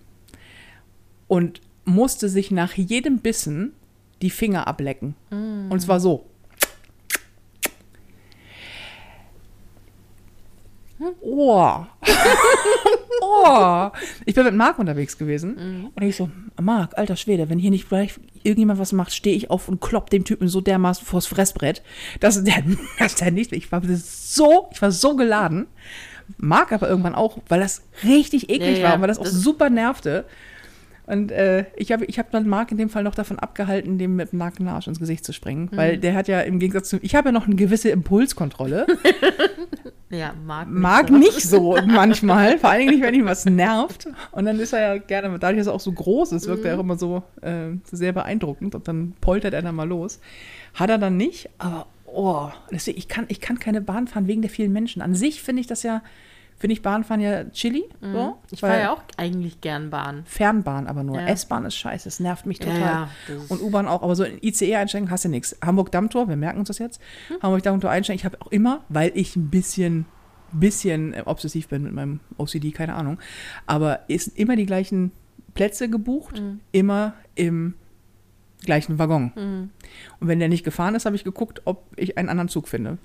Speaker 1: und musste sich nach jedem Bissen die Finger ablecken. Und zwar so. Oh. [laughs] oh. Ich bin mit Marc unterwegs gewesen. Und ich so, Marc, alter Schwede, wenn hier nicht gleich irgendjemand was macht, stehe ich auf und klopp dem Typen so dermaßen vors Fressbrett, dass der, [laughs] dass der nicht, ich war so, ich war so geladen. Marc aber irgendwann auch, weil das richtig eklig
Speaker 2: Ja,
Speaker 1: war
Speaker 2: ja,
Speaker 1: und weil das auch
Speaker 2: das-
Speaker 1: super nervte. Und äh, ich habe ich hab dann Marc in dem Fall noch davon abgehalten, dem mit dem nackten Arsch ins Gesicht zu springen.
Speaker 2: Mhm.
Speaker 1: Weil der hat ja im Gegensatz zu. Ich habe ja noch eine gewisse Impulskontrolle. [laughs]
Speaker 2: Ja, mag,
Speaker 1: Mag
Speaker 2: so.
Speaker 1: nicht so manchmal. Vor allen Dingen nicht, wenn ihn was nervt. Und dann ist er ja gerne, dadurch, dass er auch so groß ist, wirkt er
Speaker 2: Mhm.
Speaker 1: auch immer so äh, sehr beeindruckend. Und dann poltert er dann mal los. Hat er dann nicht, aber oh, deswegen, ich kann, ich kann keine Bahn fahren wegen der vielen Menschen. An sich finde ich das ja finde ich Bahnfahren ja chili. So,
Speaker 2: Mhm. Ich
Speaker 1: weil-
Speaker 2: fahre ja auch eigentlich gern Bahn.
Speaker 1: Fernbahn aber nur.
Speaker 2: Ja.
Speaker 1: S-Bahn ist scheiße, es nervt mich total.
Speaker 2: Ja,
Speaker 1: und U-Bahn auch, aber so in ICE einsteigen hast du nichts. Hamburg-Dammtor, wir merken uns das jetzt.
Speaker 2: Hm.
Speaker 1: Hamburg-Dammtor einsteigen, ich habe auch immer, weil ich ein bisschen, bisschen äh, obsessiv bin mit meinem OCD, keine Ahnung, aber ist immer die gleichen Plätze gebucht,
Speaker 2: Mhm.
Speaker 1: immer im gleichen Waggon.
Speaker 2: Mhm.
Speaker 1: Und wenn der nicht gefahren ist, habe ich geguckt, ob ich einen anderen Zug finde.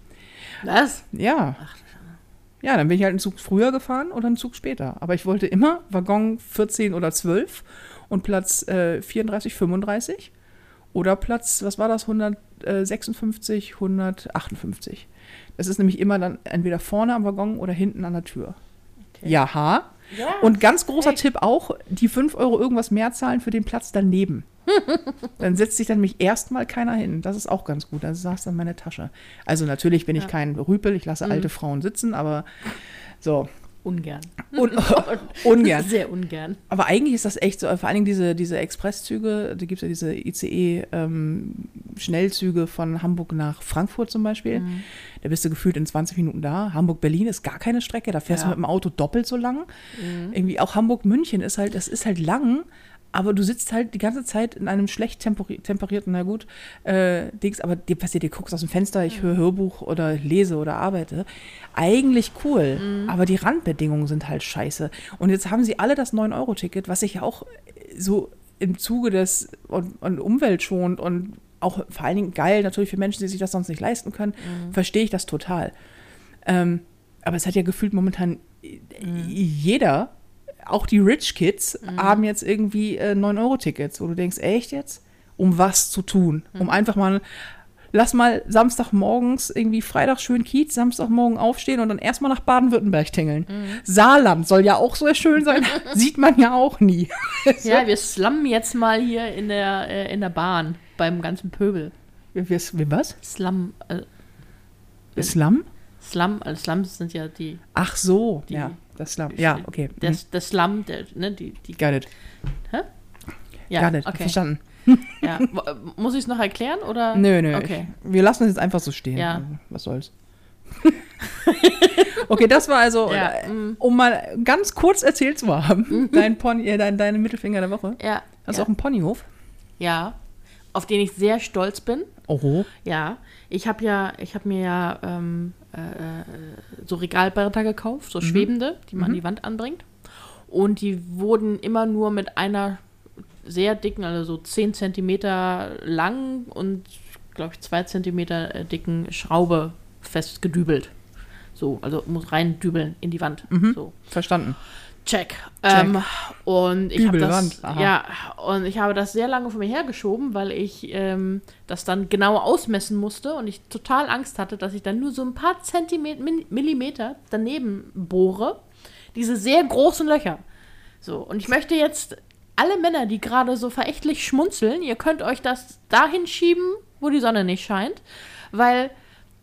Speaker 2: Was?
Speaker 1: Ja. Ja, dann bin ich halt einen Zug früher gefahren oder einen Zug später. Aber ich wollte immer Waggon 14 oder 12 und Platz äh, 34, 35 oder Platz, was war das, 156, 158. Das ist nämlich immer dann entweder vorne am Waggon oder hinten an der Tür.
Speaker 2: Okay.
Speaker 1: Jaha.
Speaker 2: Ja.
Speaker 1: Und ganz großer
Speaker 2: Hey.
Speaker 1: Tipp auch, die 5 Euro irgendwas mehr zahlen für den Platz daneben. [laughs] dann setzt sich dann nämlich erstmal keiner hin. Das ist auch ganz gut. Das saß dann meine Tasche. Also natürlich bin ich
Speaker 2: Ja.
Speaker 1: kein Rüpel, ich lasse
Speaker 2: Mhm.
Speaker 1: alte Frauen sitzen, aber so.
Speaker 2: Ungern.
Speaker 1: Un [laughs] ungern.
Speaker 2: Sehr ungern.
Speaker 1: Aber eigentlich ist das echt so, vor allen Dingen diese, diese Expresszüge, da gibt es ja diese ICE-Schnellzüge von Hamburg nach Frankfurt zum Beispiel.
Speaker 2: Mhm.
Speaker 1: Da bist du gefühlt in 20 Minuten da. Hamburg-Berlin ist gar keine Strecke, da fährst
Speaker 2: Ja.
Speaker 1: du mit dem Auto doppelt so lang.
Speaker 2: Mhm.
Speaker 1: Irgendwie auch Hamburg-München ist halt, das ist halt lang, aber du sitzt halt die ganze Zeit in einem schlecht temperierten, na gut, äh, Dings, aber dir passiert, dir guckst aus dem Fenster, ich höre Hörbuch oder lese oder arbeite. Eigentlich cool, aber die Randbedingungen sind halt scheiße. Und jetzt haben sie alle das 9-Euro-Ticket, was ich ja auch so im Zuge des und, und umweltschonend und auch vor allen Dingen geil natürlich für Menschen, die sich das sonst nicht leisten können, verstehe ich das total. Ähm, aber es hat ja gefühlt momentan äh, jeder, auch die Rich Kids, haben jetzt irgendwie äh, 9-Euro-Tickets, wo du denkst, echt jetzt? Um was zu tun? Um einfach mal, lass mal Samstagmorgens irgendwie Freitag schön Kiez, Samstagmorgen aufstehen und dann erstmal nach Baden-Württemberg tingeln. Saarland soll ja auch so schön sein, [laughs] sieht man ja auch nie. [laughs]
Speaker 2: Ja, wir slummen jetzt mal hier in der, äh, in der Bahn beim ganzen Pöbel.
Speaker 1: Wir, wir, wir was?
Speaker 2: Slum, äh,
Speaker 1: Slum?
Speaker 2: Slum, also Slums sind ja die,
Speaker 1: Ach so,
Speaker 2: Die-
Speaker 1: ja, das Slum. Ja, okay.
Speaker 2: der,
Speaker 1: mhm.
Speaker 2: der Slum, der, ne, die, die,
Speaker 1: Got it.
Speaker 2: ja,
Speaker 1: Got it.
Speaker 2: okay.
Speaker 1: Verstanden. [laughs]
Speaker 2: Ja. Muss ich es noch erklären oder?
Speaker 1: Nö, nö.
Speaker 2: Okay.
Speaker 1: Ich, wir lassen es jetzt einfach so stehen.
Speaker 2: Ja.
Speaker 1: Also, Was soll's. [laughs] okay, das war also,
Speaker 2: Ja,
Speaker 1: äh,
Speaker 2: mm.
Speaker 1: um mal ganz kurz erzählt zu haben, [laughs] dein Pony, äh, dein, deine Mittelfinger der Woche.
Speaker 2: Ja.
Speaker 1: Hast du
Speaker 2: ja.
Speaker 1: auch einen Ponyhof?
Speaker 2: ja. Auf den ich sehr stolz bin.
Speaker 1: Oho.
Speaker 2: Ja, ich habe ja, ich habe mir ja ähm, äh, äh, so Regalbretter gekauft, so schwebende, die man an die Wand anbringt. Und die wurden immer nur mit einer sehr dicken, also so 10 Zentimeter lang und, glaube ich, 2 Zentimeter äh, dicken Schraube festgedübelt. So, also muss rein dübeln in die Wand. So.
Speaker 1: Verstanden.
Speaker 2: Check. Ähm, und ich habe das,
Speaker 1: aha.
Speaker 2: ja, und ich habe das sehr lange von mir hergeschoben, weil ich ähm, das dann genau ausmessen musste und ich total Angst hatte, dass ich dann nur so ein paar Zentimeter, Millimeter daneben bohre. Diese sehr großen Löcher. So, und ich möchte jetzt alle Männer, die gerade so verächtlich schmunzeln, ihr könnt euch das dahin schieben, wo die Sonne nicht scheint, weil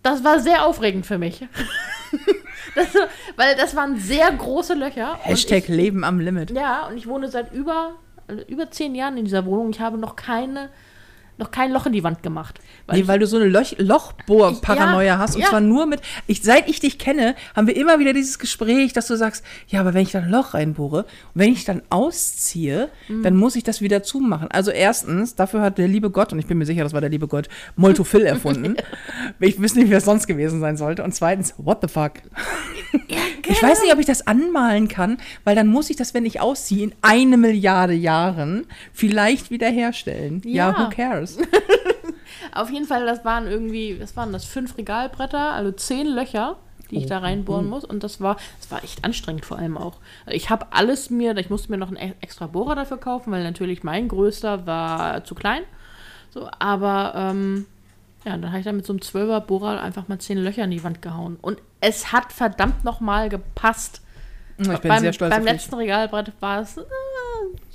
Speaker 2: das war sehr aufregend für mich. [laughs] das, weil das waren sehr große Löcher.
Speaker 1: Hashtag
Speaker 2: ich,
Speaker 1: Leben am Limit.
Speaker 2: ja, und ich wohne seit über, also über zehn Jahren in dieser Wohnung. Ich habe noch keine, noch kein Loch in die Wand gemacht.
Speaker 1: nee, weil du so eine Loch Lochbohr-Paranoia
Speaker 2: Ja,
Speaker 1: hast. Und
Speaker 2: ja.
Speaker 1: zwar nur mit. Ich, seit ich dich kenne, haben wir immer wieder dieses Gespräch, dass du sagst, ja, aber wenn ich da ein Loch reinbohre, und wenn ich dann ausziehe,
Speaker 2: Mhm.
Speaker 1: dann muss ich das wieder zumachen. Also erstens, dafür hat der liebe Gott, und ich bin mir sicher, das war der liebe Gott, Moltofill [laughs] erfunden. Ich wüsste nicht, wie das sonst gewesen sein sollte. Und zweitens, what the fuck? [laughs] Ich weiß nicht, ob ich das anmalen kann, weil dann muss ich das, wenn ich ausziehe, in eine Milliarde Jahren vielleicht wieder-herstellen. Ja,
Speaker 2: Ja.
Speaker 1: who cares? [laughs]
Speaker 2: Auf jeden Fall, das waren irgendwie, was waren das, fünf Regalbretter, also zehn Löcher, die ich da reinbohren muss. Und das war, das war echt anstrengend vor allem auch. Ich habe alles mir, ich musste mir noch einen extra Bohrer dafür kaufen, weil natürlich mein größter war zu klein. So, aber ähm, ja, dann habe ich da mit so einem 12er Bohrer einfach mal zehn Löcher in die Wand gehauen. Und es hat verdammt nochmal gepasst.
Speaker 1: Ich bin
Speaker 2: beim,
Speaker 1: sehr stolz
Speaker 2: beim letzten Regalbrett war es äh,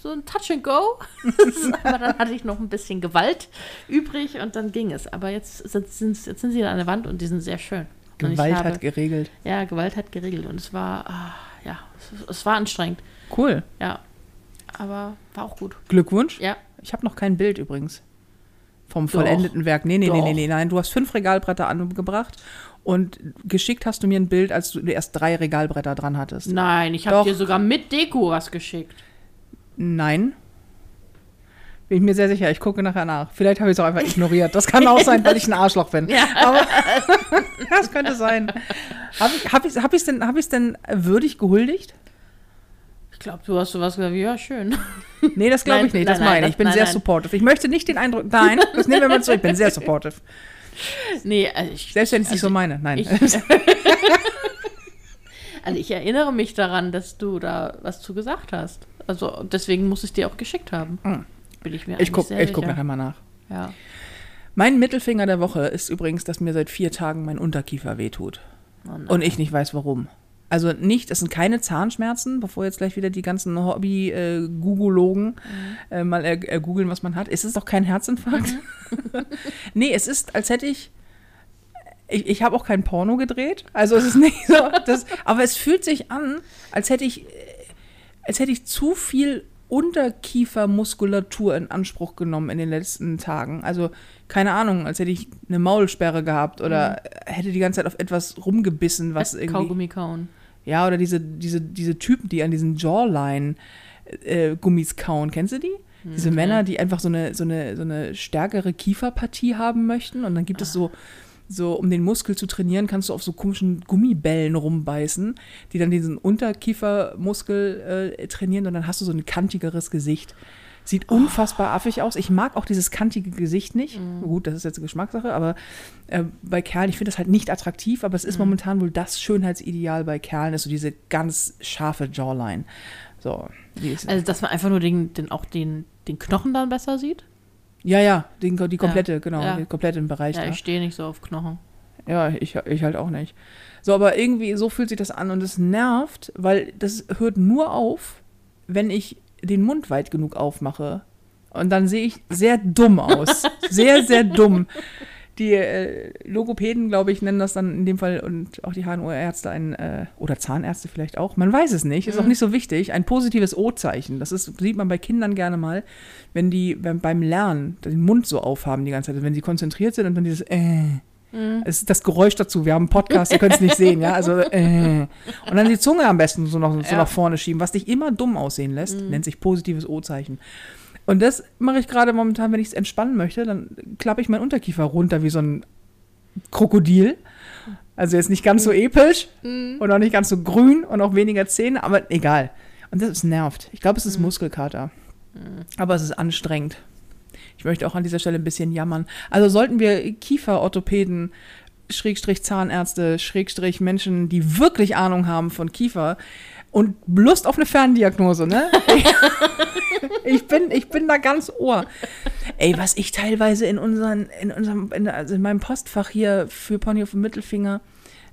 Speaker 2: so ein Touch and Go. [laughs] Aber dann hatte ich noch ein bisschen Gewalt übrig und dann ging es. Aber jetzt, jetzt, sind, jetzt sind sie an der Wand und die sind sehr schön.
Speaker 1: Gewalt
Speaker 2: habe,
Speaker 1: hat geregelt.
Speaker 2: Ja, Gewalt hat geregelt. Und es war, ah, ja, es, es war anstrengend.
Speaker 1: Cool.
Speaker 2: Ja. Aber war auch gut.
Speaker 1: Glückwunsch.
Speaker 2: Ja.
Speaker 1: Ich habe noch kein Bild übrigens vom
Speaker 2: Doch.
Speaker 1: vollendeten Werk. Nee, nee, nee,
Speaker 2: Doch.
Speaker 1: nee, nee, nein. Du hast fünf Regalbretter angebracht und geschickt hast du mir ein Bild, als du erst drei Regalbretter dran hattest.
Speaker 2: Nein, ich habe dir sogar mit Deko was geschickt.
Speaker 1: Nein. Bin ich mir sehr sicher. Ich gucke nachher nach. Vielleicht habe ich es auch einfach ignoriert. Das kann auch sein, weil ich ein Arschloch bin. [laughs]
Speaker 2: Ja.
Speaker 1: Aber [laughs] das könnte sein. Habe ich es hab ich's- hab ich's denn, hab ich's denn würdig gehuldigt?
Speaker 2: Ich glaube, du hast sowas gesagt wie, ja, schön. [laughs]
Speaker 1: Nee, das glaube ich nicht. Das
Speaker 2: nein, nein,
Speaker 1: meine ich. Ich bin
Speaker 2: nein,
Speaker 1: sehr
Speaker 2: nein.
Speaker 1: supportive. Ich möchte nicht den Eindruck. Nein, das nehmen wir mal zurück. Ich bin sehr supportive.
Speaker 2: Nee, also ich,
Speaker 1: Selbst wenn ich es nicht so meine. Nein.
Speaker 2: ich, also ich erinnere mich daran, dass du da was zu gesagt hast. Also deswegen muss ich dir auch geschickt haben.
Speaker 1: Hm.
Speaker 2: Bin ich mir
Speaker 1: Ich gucke
Speaker 2: sehr
Speaker 1: ich guck
Speaker 2: sicher.
Speaker 1: nachher mal nach.
Speaker 2: Ja.
Speaker 1: Mein Mittelfinger der Woche ist übrigens, dass mir seit vier Tagen mein Unterkiefer wehtut.
Speaker 2: Oh.
Speaker 1: Und ich nicht weiß warum. Also nicht, es sind keine Zahnschmerzen, bevor jetzt gleich wieder die ganzen Hobby-Googologen äh, mal er, er googeln, was man hat. Es ist doch kein Herzinfarkt. [laughs] nee, es ist, als hätte ich. Ich, ich habe auch kein Porno gedreht. Also es ist nicht so. [laughs] Das, aber es fühlt sich an, als hätte ich, äh, als hätte ich zu viel Unterkiefermuskulatur in Anspruch genommen in den letzten Tagen. Also keine Ahnung, als hätte ich eine Maulsperre gehabt oder hätte die ganze Zeit auf etwas rumgebissen, was irgendwie.
Speaker 2: Kaugummi kauen.
Speaker 1: Ja, oder diese, diese, diese Typen, die an diesen Jawline-Gummis kauen. Kennst du die? Diese
Speaker 2: Mhm.
Speaker 1: Männer, die einfach so eine, so, eine, so eine stärkere Kieferpartie haben möchten. Und dann gibt es so, so, um den Muskel zu trainieren, kannst du auf so komischen Gummibällen rumbeißen, die dann diesen Unterkiefermuskel äh, trainieren. Und dann hast du so ein kantigeres Gesicht. Sieht unfassbar affig aus. Ich mag auch dieses kantige Gesicht nicht. Gut, das ist jetzt eine Geschmackssache, aber äh, bei Kerlen, ich finde das halt nicht attraktiv, aber es ist momentan wohl das Schönheitsideal bei Kerlen, ist so diese ganz scharfe Jawline. So,
Speaker 2: Also, dass man einfach nur den, den, auch den, den Knochen dann besser sieht?
Speaker 1: Ja, ja, die, die komplette, genau,
Speaker 2: Ja.
Speaker 1: die komplette im Bereich
Speaker 2: Ja,
Speaker 1: da.
Speaker 2: ich stehe nicht so auf Knochen.
Speaker 1: Ja, ich, ich halt auch nicht. So, aber irgendwie, so fühlt sich das an und es nervt, weil das hört nur auf, wenn ich den Mund weit genug aufmache. Und dann sehe ich sehr dumm aus. [laughs] sehr, sehr dumm. Die äh, Logopäden, glaube ich, nennen das dann in dem Fall und auch die HNO-Ärzte ein, äh, oder Zahnärzte vielleicht auch, man weiß es nicht, ist auch nicht so wichtig, ein positives O-Zeichen. Das ist, sieht man bei Kindern gerne mal, wenn die wenn beim Lernen den Mund so aufhaben die ganze Zeit, wenn sie konzentriert sind und dann dieses äh, es ist das Geräusch dazu. Wir haben einen Podcast, ihr könnt es nicht sehen, ja. Also, äh. Und dann die Zunge am besten so, noch, so
Speaker 2: Ja.
Speaker 1: nach vorne schieben, was dich immer dumm aussehen lässt, nennt sich positives O-Zeichen. Und das mache ich gerade momentan, wenn ich es entspannen möchte, dann klappe ich meinen Unterkiefer runter wie so ein Krokodil. Also jetzt nicht ganz so episch und auch nicht ganz so grün und auch weniger Zähne, aber egal. Und das ist nervt. Ich glaube, es ist Muskelkater. Aber es ist anstrengend. Ich möchte auch an dieser Stelle ein bisschen jammern. Also sollten wir Kieferorthopäden, Schrägstrich Zahnärzte, Schrägstrich Menschen, die wirklich Ahnung haben von Kiefer und Lust auf eine Ferndiagnose, ne? [laughs] ich, bin, ich bin da ganz ohr. Ey, was ich teilweise in unseren, in unserem, in, also in meinem Postfach hier für Pony auf dem Mittelfinger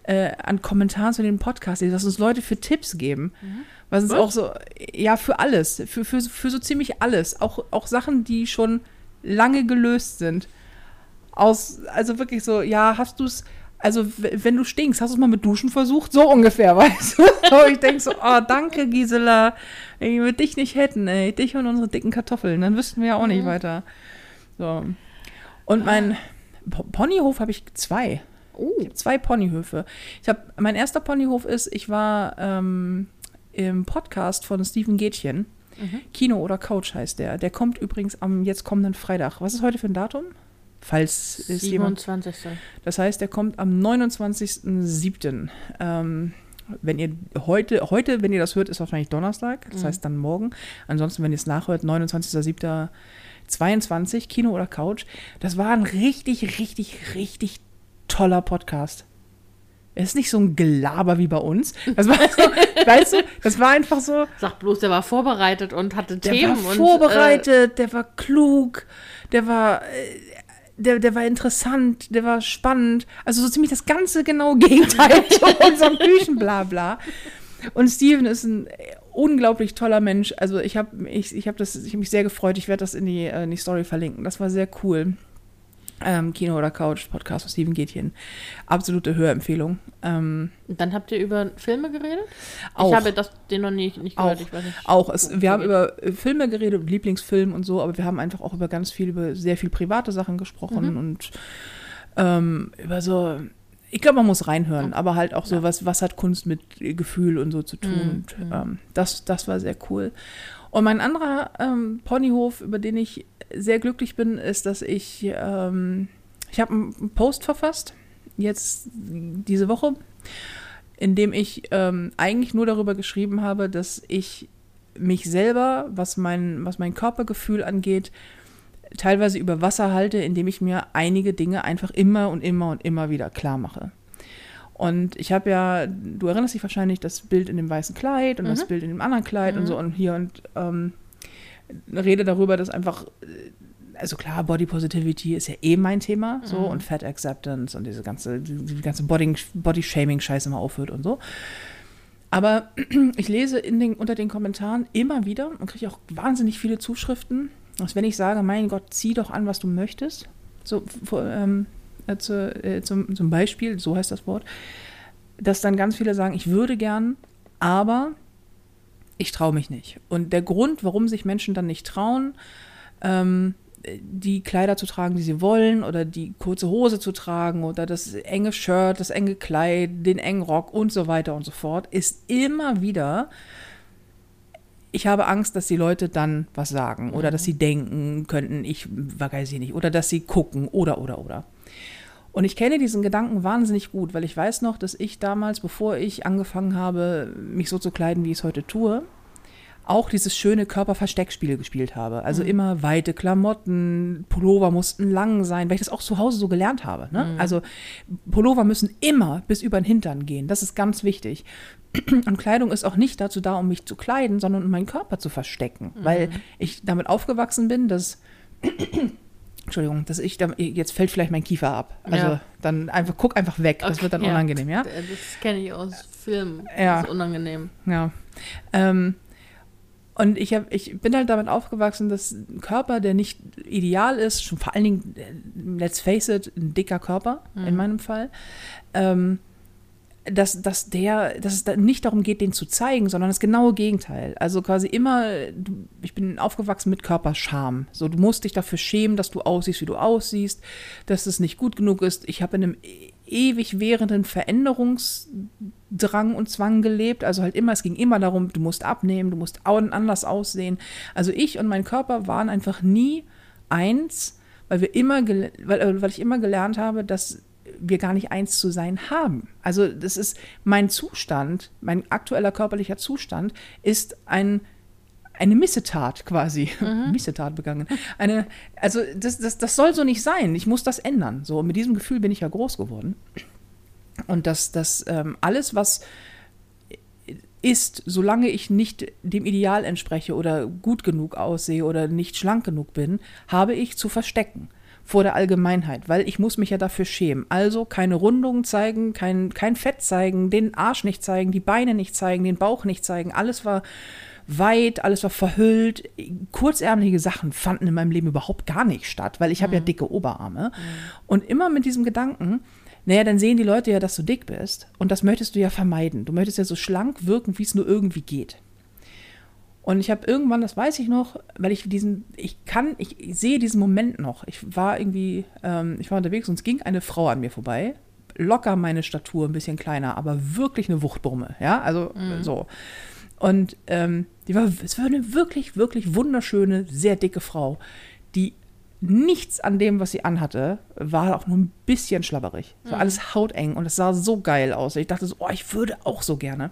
Speaker 1: äh, an Kommentaren zu den Podcasts, dass uns Leute für Tipps geben. Was ist
Speaker 2: Was?
Speaker 1: auch so, ja, für alles, für, für, für so ziemlich alles. Auch, auch Sachen, die schon lange gelöst sind. Aus, also wirklich so, ja, hast du es, also wenn du stinkst, hast du es mal mit Duschen versucht? So ungefähr, [laughs] weißt du? Ich denke so, oh, danke Gisela. Wenn wir dich nicht hätten, ey, dich und unsere dicken Kartoffeln, dann wüssten wir ja auch nicht weiter. So. Und mein Po- Ponyhof habe ich zwei.
Speaker 2: Oh.
Speaker 1: Ich habe zwei Ponyhöfe. Ich habe, mein erster Ponyhof ist, ich war ähm, im Podcast von Steven Gätchen. Kino oder Couch heißt der. Der kommt übrigens am jetzt kommenden Freitag. Was ist heute für ein Datum? Falls jemand.
Speaker 2: 27.
Speaker 1: Das heißt, der kommt am 29.07. Ähm, wenn ihr heute, heute, wenn ihr das hört, ist wahrscheinlich Donnerstag. Das heißt dann morgen. Ansonsten, wenn ihr es nachhört, 29.07.22, Kino oder Couch. Das war ein richtig, richtig, richtig toller Podcast. Es ist nicht so ein Gelaber wie bei uns. Das war so, [laughs] weißt du, das war einfach so,
Speaker 2: Sag bloß, der war vorbereitet und hatte
Speaker 1: der
Speaker 2: Themen.
Speaker 1: war
Speaker 2: und,
Speaker 1: vorbereitet, der war klug, der war, äh, der, der war interessant, der war spannend. Also so ziemlich das ganze genaue Gegenteil [laughs] zu unserem Küchenblabla. Und Steven ist ein unglaublich toller Mensch. Also ich habe ich, ich hab das, ich hab mich sehr gefreut. Ich werde das in die, äh, in die Story verlinken. Das war sehr cool. Ähm, Kino oder Couch, Podcast von Steven Gätchen. Absolute Hörempfehlung. Ähm,
Speaker 2: dann habt ihr über Filme geredet?
Speaker 1: Auch.
Speaker 2: Ich habe das, den noch nie nicht gehört.
Speaker 1: Auch.
Speaker 2: Ich weiß nicht.
Speaker 1: Auch, es, wir haben
Speaker 2: geht-
Speaker 1: über äh, Filme geredet, Lieblingsfilm und so, aber wir haben einfach auch über ganz viel, über sehr viel private Sachen gesprochen
Speaker 2: Mhm.
Speaker 1: und ähm, über so, ich glaube, man muss reinhören,
Speaker 2: Mhm.
Speaker 1: aber halt auch so,
Speaker 2: Ja.
Speaker 1: was, was hat Kunst mit Gefühl und so zu tun.
Speaker 2: Mhm.
Speaker 1: Und, ähm, das, das war sehr cool. Und mein anderer ähm, Ponyhof, über den ich sehr glücklich bin, ist, dass ich, ähm, ich habe einen Post verfasst, jetzt diese Woche, in dem ich ähm, eigentlich nur darüber geschrieben habe, dass ich mich selber, was mein, was mein Körpergefühl angeht, teilweise über Wasser halte, indem ich mir einige Dinge einfach immer und immer und immer wieder klar mache. Und ich habe ja, du erinnerst dich wahrscheinlich, das Bild in dem weißen Kleid und das
Speaker 2: Mhm.
Speaker 1: Bild in dem anderen Kleid und
Speaker 2: Mhm.
Speaker 1: so und hier und ähm, rede darüber, dass einfach, äh, also klar, Body Positivity ist ja eh mein Thema, so
Speaker 2: Mhm.
Speaker 1: und Fat Acceptance und diese ganze, die, ganze Body, Body Shaming Scheiße mal aufhört und so. Aber [clears throat] ich lese in den, unter den Kommentaren immer wieder und kriege auch wahnsinnig viele Zuschriften, dass wenn ich sage, mein Gott, zieh doch an, was du möchtest, so ähm, äh, zu, äh, zum, zum Beispiel, so heißt das Wort, dass dann ganz viele sagen, ich würde gern, aber ich traue mich nicht. Und der Grund, warum sich Menschen dann nicht trauen, ähm, die Kleider zu tragen, die sie wollen, oder die kurze Hose zu tragen, oder das enge Shirt, das enge Kleid, den engen Rock und so weiter und so fort, ist immer wieder, ich habe Angst, dass die Leute dann was sagen oder dass sie denken könnten, ich weiß ich nicht, oder dass sie gucken oder oder oder. Und ich kenne diesen Gedanken wahnsinnig gut, weil ich weiß noch, dass ich damals, bevor ich angefangen habe, mich so zu kleiden, wie ich es heute tue, auch dieses schöne Körperversteckspiel gespielt habe. Also immer weite Klamotten, Pullover mussten lang sein, weil ich das auch zu Hause so gelernt habe. Ne? Also Pullover müssen immer bis über den Hintern gehen. Das ist ganz wichtig. [clears throat] Und Kleidung ist auch nicht dazu da, um mich zu kleiden, sondern um meinen Körper zu verstecken. Weil ich damit aufgewachsen bin, dass Entschuldigung, dass ich da, jetzt fällt vielleicht mein Kiefer ab. Also
Speaker 2: Ja.
Speaker 1: dann einfach, guck einfach weg. Das
Speaker 2: Okay,
Speaker 1: wird dann
Speaker 2: ja.
Speaker 1: unangenehm, ja?
Speaker 2: Das kenne ich aus Filmen.
Speaker 1: Ja.
Speaker 2: Das ist unangenehm.
Speaker 1: Ja. Ähm, und ich, hab, ich bin halt damit aufgewachsen, dass ein Körper, der nicht ideal ist, schon vor allen Dingen, äh, let's face it, ein dicker Körper in meinem Fall, ähm, dass, dass, der, dass es da nicht darum geht, den zu zeigen, sondern das genaue Gegenteil. Also quasi immer, ich bin aufgewachsen mit Körperscham. So, du musst dich dafür schämen, dass du aussiehst, wie du aussiehst, dass es nicht gut genug ist. Ich habe in einem e- ewig währenden Veränderungsdrang und Zwang gelebt. Also halt immer, es ging immer darum, du musst abnehmen, du musst anders aussehen. Also ich und mein Körper waren einfach nie eins, weil wir immer, weil, äh, weil ich immer gelernt habe, dass wir gar nicht eins zu sein haben. Also das ist mein Zustand, mein aktueller körperlicher Zustand ist ein eine Missetat quasi, [laughs] Missetat begangen. Eine, also das, das, das soll so nicht sein. Ich muss das ändern. So und mit diesem Gefühl bin ich ja groß geworden. Und dass das ähm, alles, was ist, solange ich nicht dem Ideal entspreche oder gut genug aussehe oder nicht schlank genug bin, habe ich zu verstecken vor der Allgemeinheit, weil ich muss mich ja dafür schämen. Also keine Rundungen zeigen, kein, kein Fett zeigen, den Arsch nicht zeigen, die Beine nicht zeigen, den Bauch nicht zeigen. Alles war weit, alles war verhüllt. Kurzärmelige Sachen fanden in meinem Leben überhaupt gar nicht statt, weil ich habe ja dicke Oberarme. Und immer mit diesem Gedanken, naja, dann sehen die Leute ja, dass du dick bist. Und das möchtest du ja vermeiden. Du möchtest ja so schlank wirken, wie es nur irgendwie geht. Und ich habe irgendwann, das weiß ich noch, weil ich diesen, ich kann, ich sehe diesen Moment noch. Ich war irgendwie, ähm, ich war unterwegs und es ging eine Frau an mir vorbei. Locker meine Statur, ein bisschen kleiner, aber wirklich eine Wuchtbrumme, ja, also so. Und ähm, die war, es war eine wirklich, wirklich wunderschöne, sehr dicke Frau, die nichts an dem, was sie anhatte, war auch nur ein bisschen schlabberig. Es war alles hauteng und es sah so geil aus. Ich dachte so, oh, ich würde auch so gerne.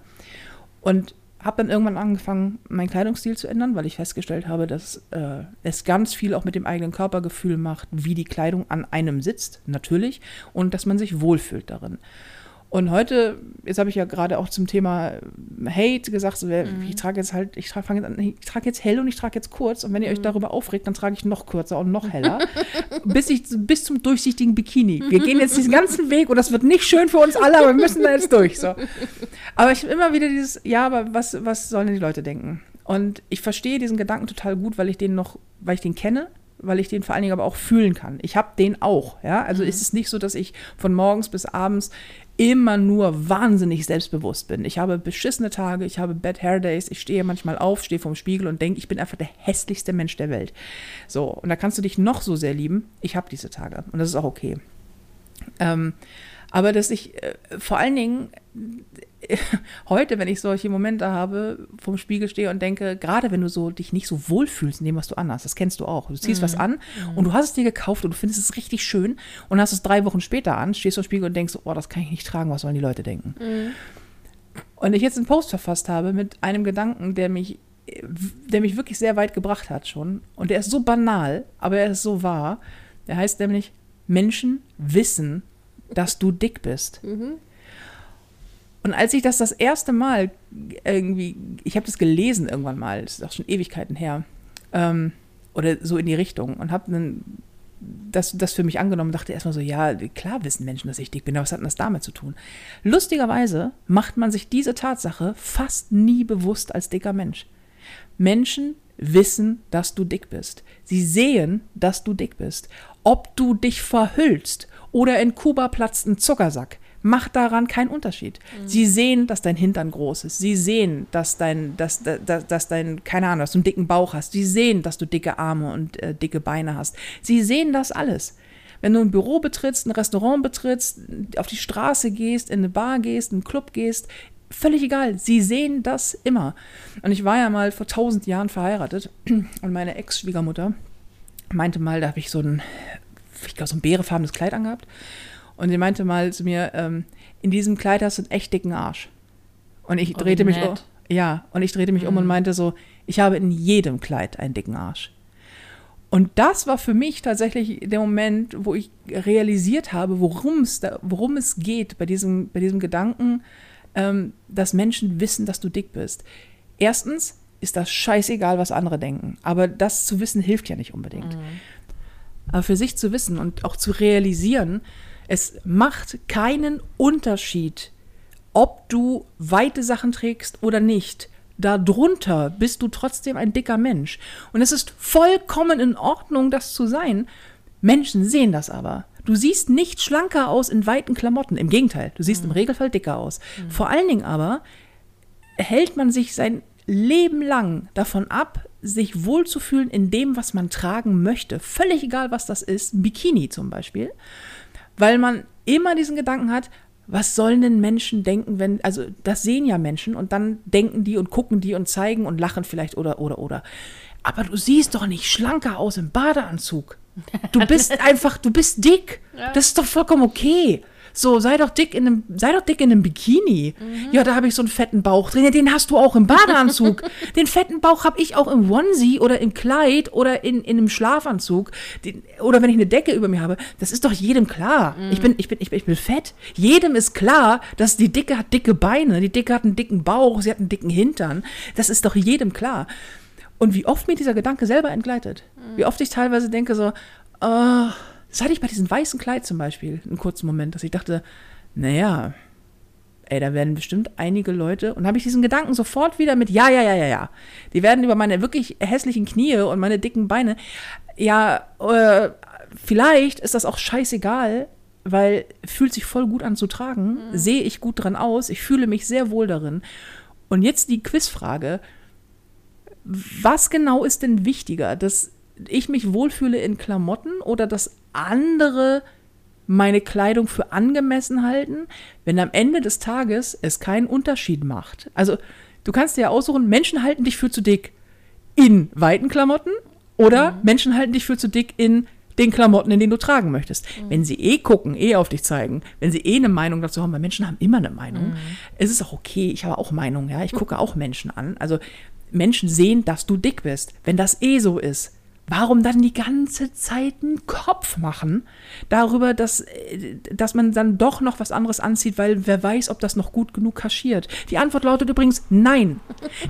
Speaker 1: Und habe dann irgendwann angefangen, meinen Kleidungsstil zu ändern, weil ich festgestellt habe, dass äh, es ganz viel auch mit dem eigenen Körpergefühl macht, wie die Kleidung an einem sitzt, natürlich, und dass man sich wohlfühlt darin. Und heute, jetzt habe ich ja gerade auch zum Thema Hate gesagt, so, ich trage jetzt halt, ich trage, jetzt an, ich trage jetzt hell und ich trage jetzt kurz. Und wenn ihr euch darüber aufregt, dann trage ich noch kürzer und noch heller, [laughs] bis ich bis zum durchsichtigen Bikini. Wir gehen jetzt diesen [laughs] ganzen Weg und das wird nicht schön für uns alle, aber wir müssen da jetzt durch. So. Aber ich habe immer wieder dieses, ja, aber was, was sollen denn die Leute denken? Und ich verstehe diesen Gedanken total gut, weil ich den noch, weil ich den kenne weil ich den vor allen Dingen aber auch fühlen kann. Ich habe den auch, ja. Also ist es nicht so, dass ich von morgens bis abends immer nur wahnsinnig selbstbewusst bin. Ich habe beschissene Tage, ich habe Bad Hair Days, ich stehe manchmal auf, stehe vorm Spiegel und denke, ich bin einfach der hässlichste Mensch der Welt. So, und da kannst du dich noch so sehr lieben. Ich habe diese Tage und das ist auch okay. Ähm, aber dass ich äh, vor allen Dingen [laughs] heute, wenn ich solche Momente habe, vorm Spiegel stehe und denke, gerade wenn du so dich nicht so wohlfühlst in dem, was du anhast, das kennst du auch. Du ziehst mhm. was an und du hast es dir gekauft und du findest es richtig schön und hast es drei Wochen später an, stehst vorm Spiegel und denkst, oh, das kann ich nicht tragen, was sollen die Leute denken? Mhm. Und ich jetzt einen Post verfasst habe mit einem Gedanken, der mich, der mich wirklich sehr weit gebracht hat schon. Und der ist so banal, aber er ist so wahr. Der heißt nämlich, Menschen wissen, dass du dick bist. Mhm. Und als ich das das erste Mal irgendwie, ich habe das gelesen irgendwann mal, das ist auch schon Ewigkeiten her, ähm, oder so in die Richtung, und habe das, das für mich angenommen und dachte erstmal so, ja, klar wissen Menschen, dass ich dick bin, aber was hat denn das damit zu tun? Lustigerweise macht man sich diese Tatsache fast nie bewusst als dicker Mensch. Menschen wissen, dass du dick bist. Sie sehen, dass du dick bist. Ob du dich verhüllst oder in Kuba platzt ein Zuckersack, macht daran keinen Unterschied. Mhm. Sie sehen, dass dein Hintern groß ist. Sie sehen, dass dein, dass, dass, dass dein, keine Ahnung, dass du einen dicken Bauch hast. Sie sehen, dass du dicke Arme und äh, dicke Beine hast. Sie sehen das alles. Wenn du ein Büro betrittst, ein Restaurant betrittst, auf die Straße gehst, in eine Bar gehst, in einen Club gehst, völlig egal. Sie sehen das immer. Und ich war ja mal vor tausend Jahren verheiratet [clears throat] und meine Ex-Schwiegermutter meinte mal, da habe ich so ein ich glaube, so ein beerefarbenes Kleid angehabt. Und sie meinte mal zu mir, ähm, in diesem Kleid hast du einen echt dicken Arsch. Und ich oh, drehte mich um. Ja, und ich drehte mich mhm. um und mhm. meinte so, ich habe in jedem Kleid einen dicken Arsch. Und das war für mich tatsächlich der Moment, wo ich realisiert habe, worum es, da, worum es geht bei diesem, bei diesem Gedanken, ähm, dass Menschen wissen, dass du dick bist. Erstens ist das scheißegal, was andere denken. Aber das zu wissen hilft ja nicht unbedingt. Mhm. Aber für sich zu wissen und auch zu realisieren, es macht keinen Unterschied, ob du weite Sachen trägst oder nicht. Darunter bist du trotzdem ein dicker Mensch. Und es ist vollkommen in Ordnung, das zu sein. Menschen sehen das aber. Du siehst nicht schlanker aus in weiten Klamotten. Im Gegenteil, du siehst mhm. im Regelfall dicker aus. Mhm. Vor allen Dingen aber hält man sich sein Leben lang davon ab, sich wohlzufühlen in dem, was man tragen möchte. Völlig egal, was das ist. Bikini zum Beispiel. Weil man immer diesen Gedanken hat, was sollen denn Menschen denken, wenn, also das sehen ja Menschen und dann denken die und gucken die und zeigen und lachen vielleicht oder, oder, oder. Aber du siehst doch nicht schlanker aus im Badeanzug. Du [laughs] bist einfach, du bist dick. Ja. Das ist doch vollkommen okay. So, sei doch dick in einem, sei doch dick in einem Bikini. Mhm. Ja, da habe ich so einen fetten Bauch drin. Ja, den hast du auch im Badeanzug. [laughs] den fetten Bauch habe ich auch im Onesie oder im Kleid oder in, in einem Schlafanzug. Den, oder wenn ich eine Decke über mir habe. Das ist doch jedem klar. Mhm. Ich, bin, ich, bin, ich, bin, ich bin fett. Jedem ist klar, dass die Dicke hat dicke Beine, die Dicke hat einen dicken Bauch, sie hat einen dicken Hintern. Das ist doch jedem klar. Und wie oft mir dieser Gedanke selber entgleitet. Mhm. Wie oft ich teilweise denke so, oh, das hatte ich bei diesem weißen Kleid zum Beispiel, einen kurzen Moment, dass ich dachte, naja, ey, da werden bestimmt einige Leute, und habe ich diesen Gedanken sofort wieder mit, ja, ja, ja, ja, ja. Die werden über meine wirklich hässlichen Knie und meine dicken Beine, ja, äh, vielleicht ist das auch scheißegal, weil fühlt sich voll gut an zu tragen, mhm. sehe ich gut dran aus, ich fühle mich sehr wohl darin. Und jetzt die Quizfrage, was genau ist denn wichtiger, dass ich mich wohlfühle in Klamotten oder dass andere meine Kleidung für angemessen halten, wenn am Ende des Tages es keinen Unterschied macht. Also du kannst dir ja aussuchen, Menschen halten dich für zu dick in weiten Klamotten oder mhm. Menschen halten dich für zu dick in den Klamotten, in denen du tragen möchtest. Mhm. Wenn sie eh gucken, eh auf dich zeigen, wenn sie eh eine Meinung dazu haben, weil Menschen haben immer eine Meinung, mhm. es ist auch okay, ich habe auch Meinung, ja, ich gucke auch Menschen an. Also Menschen sehen, dass du dick bist. Wenn das eh so ist, Warum dann die ganze Zeit einen Kopf machen darüber, dass, äh, dass man dann doch noch was anderes anzieht, weil wer weiß, ob das noch gut genug kaschiert? Die Antwort lautet übrigens nein.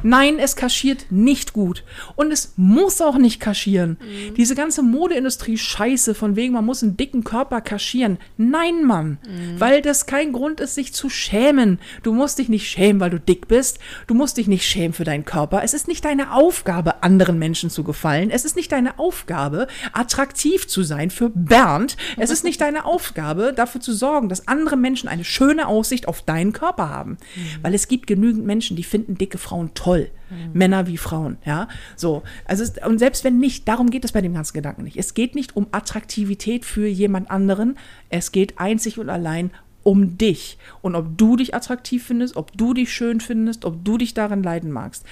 Speaker 1: Nein, es kaschiert nicht gut. Und es muss auch nicht kaschieren. Mhm. Diese ganze Modeindustrie Scheiße, von wegen, man muss einen dicken Körper kaschieren. Nein, Mann. Mhm. Weil das kein Grund ist, sich zu schämen. Du musst dich nicht schämen, weil du dick bist. Du musst dich nicht schämen für deinen Körper. Es ist nicht deine Aufgabe, anderen Menschen zu gefallen. Es ist nicht deine deine Aufgabe, attraktiv zu sein für Bernd. Es ist nicht deine Aufgabe, dafür zu sorgen, dass andere Menschen eine schöne Aussicht auf deinen Körper haben. Mhm. Weil es gibt genügend Menschen, die finden dicke Frauen toll. Mhm. Männer wie Frauen, ja. So. Also, es, und selbst wenn nicht, darum geht es bei dem ganzen Gedanken nicht. Es geht nicht um Attraktivität für jemand anderen. Es geht einzig und allein um dich und ob du dich attraktiv findest, ob du dich schön findest, ob du dich daran leiden magst.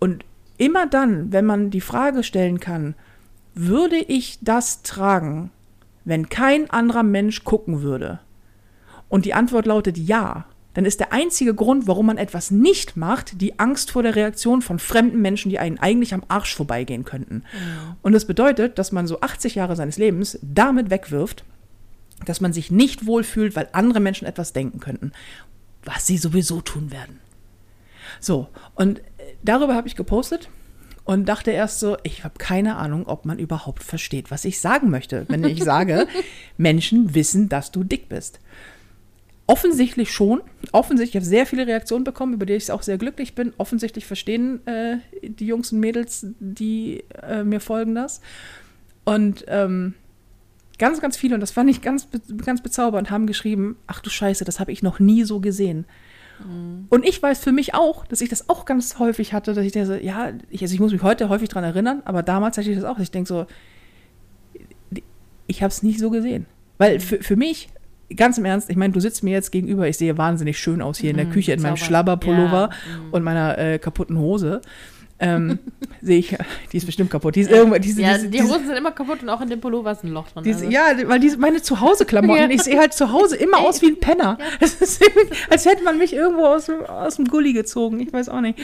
Speaker 1: Und immer dann, wenn man die Frage stellen kann, würde ich das tragen, wenn kein anderer Mensch gucken würde? Und die Antwort lautet ja, dann ist der einzige Grund, warum man etwas nicht macht, die Angst vor der Reaktion von fremden Menschen, die einen eigentlich am Arsch vorbeigehen könnten. Und das bedeutet, dass man so 80 Jahre seines Lebens damit wegwirft, dass man sich nicht wohlfühlt, weil andere Menschen etwas denken könnten, was sie sowieso tun werden. So, und darüber habe ich gepostet und dachte erst so, ich habe keine Ahnung, ob man überhaupt versteht, was ich sagen möchte, wenn ich [laughs] sage, Menschen wissen, dass du dick bist. Offensichtlich schon. Offensichtlich, ich habe sehr viele Reaktionen bekommen, über die ich auch sehr glücklich bin. Offensichtlich verstehen äh, die Jungs und Mädels, die äh, mir folgen, das. Und ähm, Ganz, ganz viele, und das fand ich ganz, ganz bezaubernd, haben geschrieben, ach du Scheiße, das habe ich noch nie so gesehen. Mhm. Und ich weiß für mich auch, dass ich das auch ganz häufig hatte, dass ich denke, so, ja, ich, also ich muss mich heute häufig daran erinnern, aber damals hatte ich das auch. Ich denke so, ich habe es nicht so gesehen. Weil für, für mich, ganz im Ernst, ich meine, du sitzt mir jetzt gegenüber, ich sehe wahnsinnig schön aus hier in der mhm, Küche in meinem Schlabberpullover ja, mhm. und meiner äh, kaputten Hose ähm, [laughs] sehe ich, die ist bestimmt kaputt. Die ist irgendwo, diese,
Speaker 2: ja,
Speaker 1: diese,
Speaker 2: die Hosen sind immer kaputt und auch in dem Pullover ist ein Loch drin.
Speaker 1: Diese, also. Ja, weil diese, meine Zuhause-Klamotten, [laughs] ja. ich sehe halt zu Hause immer aus wie ein Penner. Ja. [laughs] Es ist als hätte man mich irgendwo aus, aus dem Gully gezogen. Ich weiß auch nicht.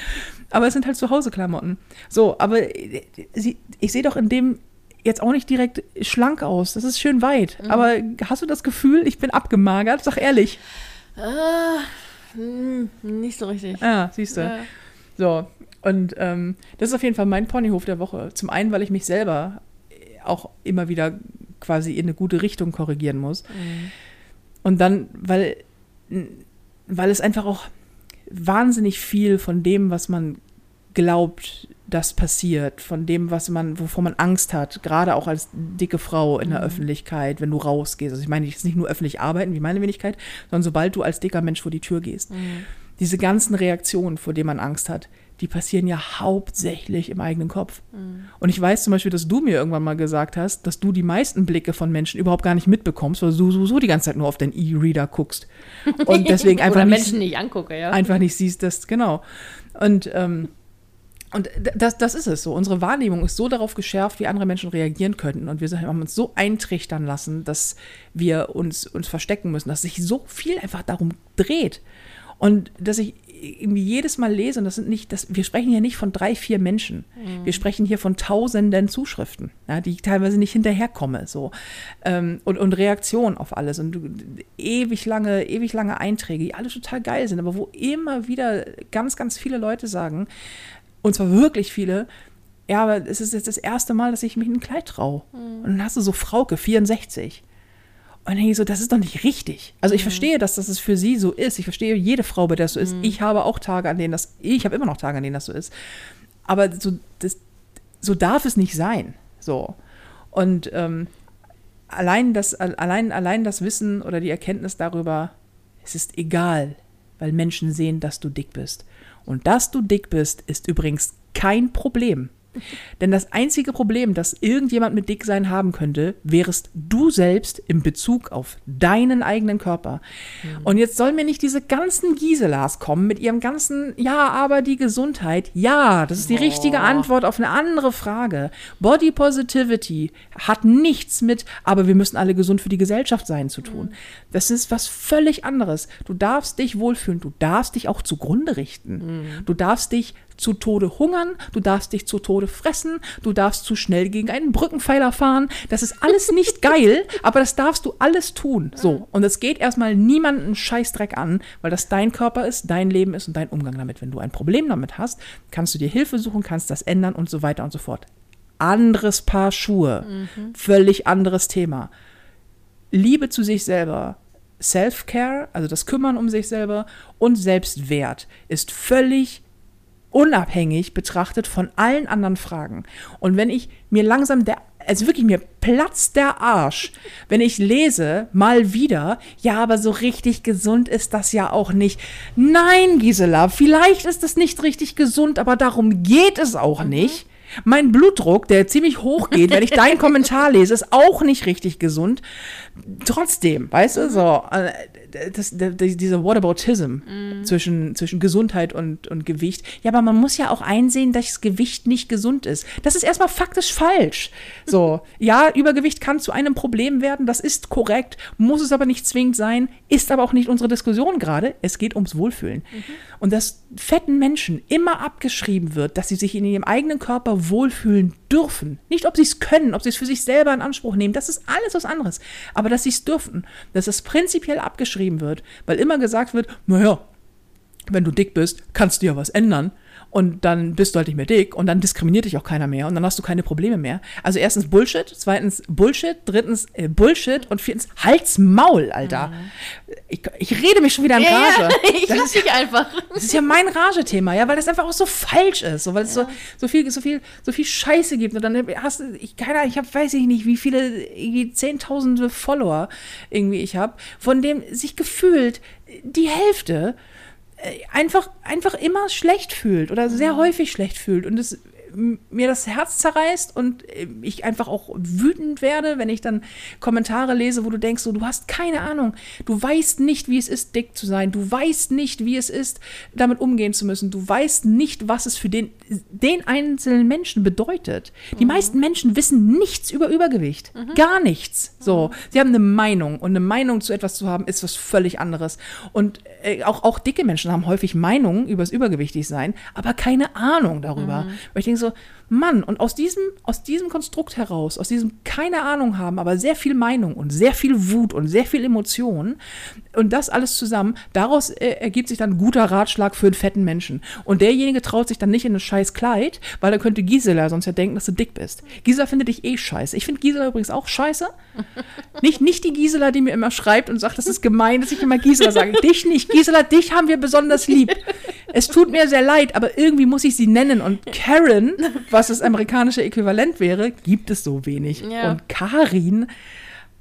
Speaker 1: Aber es sind halt Zuhause-Klamotten. So, aber sie, ich sehe doch in dem jetzt auch nicht direkt schlank aus. Das ist schön weit. Mhm. Aber hast du das Gefühl, ich bin abgemagert? Sag ehrlich.
Speaker 2: Äh, nicht so richtig.
Speaker 1: Ah, siehst du. Ja. So, und ähm, das ist auf jeden Fall mein Ponyhof der Woche. Zum einen, weil ich mich selber auch immer wieder quasi in eine gute Richtung korrigieren muss. Mhm. Und dann, weil, weil es einfach auch wahnsinnig viel von dem, was man glaubt, das passiert, von dem, was man, wovor man Angst hat, gerade auch als dicke Frau in der mhm. Öffentlichkeit, wenn du rausgehst. Also ich meine jetzt nicht nur öffentlich arbeiten, wie meine Wenigkeit, sondern sobald du als dicker Mensch vor die Tür gehst. Mhm. Diese ganzen Reaktionen, vor denen man Angst hat, die passieren ja hauptsächlich im eigenen Kopf. Mhm. Und ich weiß zum Beispiel, dass du mir irgendwann mal gesagt hast, dass du die meisten Blicke von Menschen überhaupt gar nicht mitbekommst, weil du so, die ganze Zeit nur auf deinen E-Reader guckst. Und [laughs] deswegen einfach
Speaker 2: nicht, Menschen nicht angucke, ja.
Speaker 1: Einfach nicht siehst, das, genau. Und, ähm, und das, das ist es so. Unsere Wahrnehmung ist so darauf geschärft, wie andere Menschen reagieren könnten. Und wir haben uns so eintrichtern lassen, dass wir uns, uns verstecken müssen, dass sich so viel einfach darum dreht. Und dass ich irgendwie jedes Mal lese, und das sind nicht, das, wir sprechen hier nicht von drei, vier Menschen. Mhm. Wir sprechen hier von tausenden Zuschriften, ja, die ich teilweise nicht hinterherkomme. So. Ähm, und, und Reaktionen auf alles. Und ewig lange, ewig lange Einträge, die alle total geil sind, aber wo immer wieder ganz, ganz viele Leute sagen, und zwar wirklich viele, ja, aber es ist jetzt das erste Mal, dass ich mich in ein Kleid traue. Mhm. Und dann hast du so Frauke, 64. Und dann denke ich so, das ist doch nicht richtig. Also ich mhm. verstehe, dass das für sie so ist. Ich verstehe jede Frau, bei der das so ist. Mhm. Ich habe auch Tage, an denen das, ich habe immer noch Tage, an denen das so ist. Aber so, das, so darf es nicht sein. So. Und ähm, allein, das, allein, allein das Wissen oder die Erkenntnis darüber, es ist egal, weil Menschen sehen, dass du dick bist. Und dass du dick bist, ist übrigens kein Problem. [laughs] Denn das einzige Problem, das irgendjemand mit Dicksein haben könnte, wärst du selbst in Bezug auf deinen eigenen Körper. Mhm. Und jetzt sollen mir nicht diese ganzen Giselas kommen mit ihrem ganzen, ja, aber die Gesundheit. Ja, das ist die oh. richtige Antwort auf eine andere Frage. Body Positivity hat nichts mit, aber wir müssen alle gesund für die Gesellschaft sein zu tun. Mhm. Das ist was völlig anderes. Du darfst dich wohlfühlen, du darfst dich auch zugrunde richten. Mhm. Du darfst dich zu Tode hungern, du darfst dich zu Tode fressen, du darfst zu schnell gegen einen Brückenpfeiler fahren. Das ist alles nicht [laughs] geil, aber das darfst du alles tun. So. Und es geht erstmal niemanden Scheißdreck an, weil das dein Körper ist, dein Leben ist und dein Umgang damit. Wenn du ein Problem damit hast, kannst du dir Hilfe suchen, kannst das ändern und so weiter und so fort. Anderes Paar Schuhe, mhm. völlig anderes Thema. Liebe zu sich selber, Self-Care, also das Kümmern um sich selber und Selbstwert ist völlig unabhängig betrachtet von allen anderen Fragen. Und wenn ich mir langsam der, also wirklich mir platzt der Arsch, wenn ich lese, mal wieder, ja, aber so richtig gesund ist das ja auch nicht. Nein, Gisela, vielleicht ist es nicht richtig gesund, aber darum geht es auch nicht. Mein Blutdruck, der ziemlich hoch geht, wenn ich deinen Kommentar lese, ist auch nicht richtig gesund. Trotzdem, weißt du, so, äh, das, das, dieser Whataboutism
Speaker 2: Mhm.
Speaker 1: zwischen, zwischen Gesundheit und, und Gewicht. Ja, aber man muss ja auch einsehen, dass das Gewicht nicht gesund ist. Das ist erstmal faktisch falsch. So, [laughs] ja, Übergewicht kann zu einem Problem werden, das ist korrekt, muss es aber nicht zwingend sein, ist aber auch nicht unsere Diskussion gerade. Es geht ums Wohlfühlen. Und dass fetten Menschen immer abgeschrieben wird, dass sie sich in ihrem eigenen Körper wohlfühlen dürfen. Nicht, ob sie es können, ob sie es für sich selber in Anspruch nehmen, das ist alles was anderes. Aber dass sie es dürfen, dass es prinzipiell abgeschrieben wird, weil immer gesagt wird, naja, wenn du dick bist, kannst du ja was ändern. Und dann bist du halt nicht mehr dick und dann diskriminiert dich auch keiner mehr und dann hast du keine Probleme mehr. Also erstens Bullshit, zweitens Bullshit, drittens äh, Bullshit und viertens Hals Maul, Alter. Ich, ich rede mich schon wieder in
Speaker 2: Mhm. Ja,
Speaker 1: Rage.
Speaker 2: ja, [laughs] ich
Speaker 1: Das
Speaker 2: lass
Speaker 1: ist-
Speaker 2: dich einfach.
Speaker 1: das ist ja mein Ragethema, ja, weil das einfach auch so falsch ist, so, weil es so, so viel, so viel, so viel Scheiße gibt und dann hast du, ich keine Ahnung, ich habe, weiß ich nicht, wie viele, irgendwie zehntausende Follower irgendwie ich habe, von dem sich gefühlt die Hälfte einfach, einfach immer schlecht fühlt oder sehr häufig schlecht fühlt. Und es mir das Herz zerreißt und äh, ich einfach auch wütend werde, wenn ich dann Kommentare lese, wo du denkst, so, du hast keine Ahnung, du weißt nicht, wie es ist, dick zu sein, du weißt nicht, wie es ist, damit umgehen zu müssen, du weißt nicht, was es für den, den einzelnen Menschen bedeutet. Die meisten Menschen wissen nichts über Übergewicht, gar nichts. So, sie haben eine Meinung und eine Meinung zu etwas zu haben, ist was völlig anderes. Und äh, auch, auch dicke Menschen haben häufig Meinungen über das Übergewichtigsein, aber keine Ahnung darüber. Weil ich denke so, Also Mann, und aus diesem, aus diesem Konstrukt heraus, aus diesem keine Ahnung haben, aber sehr viel Meinung und sehr viel Wut und sehr viel Emotion und das alles zusammen, daraus äh, ergibt sich dann ein guter Ratschlag für einen fetten Menschen. Und derjenige traut sich dann nicht in ein scheiß Kleid, weil er könnte Gisela sonst ja denken, dass du dick bist. Gisela findet dich eh scheiße. Ich finde Gisela übrigens auch scheiße. [laughs] Nicht, nicht die Gisela, die mir immer schreibt und sagt, das ist gemein, dass ich immer Gisela sage. Dich nicht. Gisela, dich haben wir besonders lieb. Es tut mir sehr leid, aber irgendwie muss ich sie nennen. Und Karen, [laughs] was das amerikanische Äquivalent wäre, gibt es so wenig.
Speaker 2: Ja.
Speaker 1: Und Karin,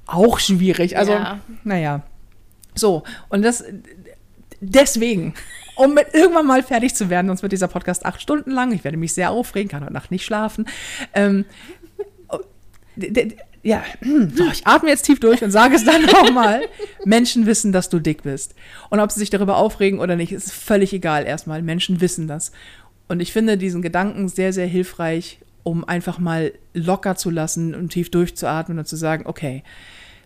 Speaker 1: auch schwierig. Also,
Speaker 2: Ja.
Speaker 1: naja. So, und das deswegen, um mit irgendwann mal fertig zu werden, sonst wird dieser Podcast acht Stunden lang. Ich werde mich sehr aufregen, kann heute Nacht nicht schlafen. Ähm, ja, so, ich atme jetzt tief durch und sage es dann [laughs] nochmal. Menschen wissen, dass du dick bist. Und ob sie sich darüber aufregen oder nicht, ist völlig egal erstmal. Menschen wissen das. Und ich finde diesen Gedanken sehr, sehr hilfreich, um einfach mal locker zu lassen und tief durchzuatmen und zu sagen, okay,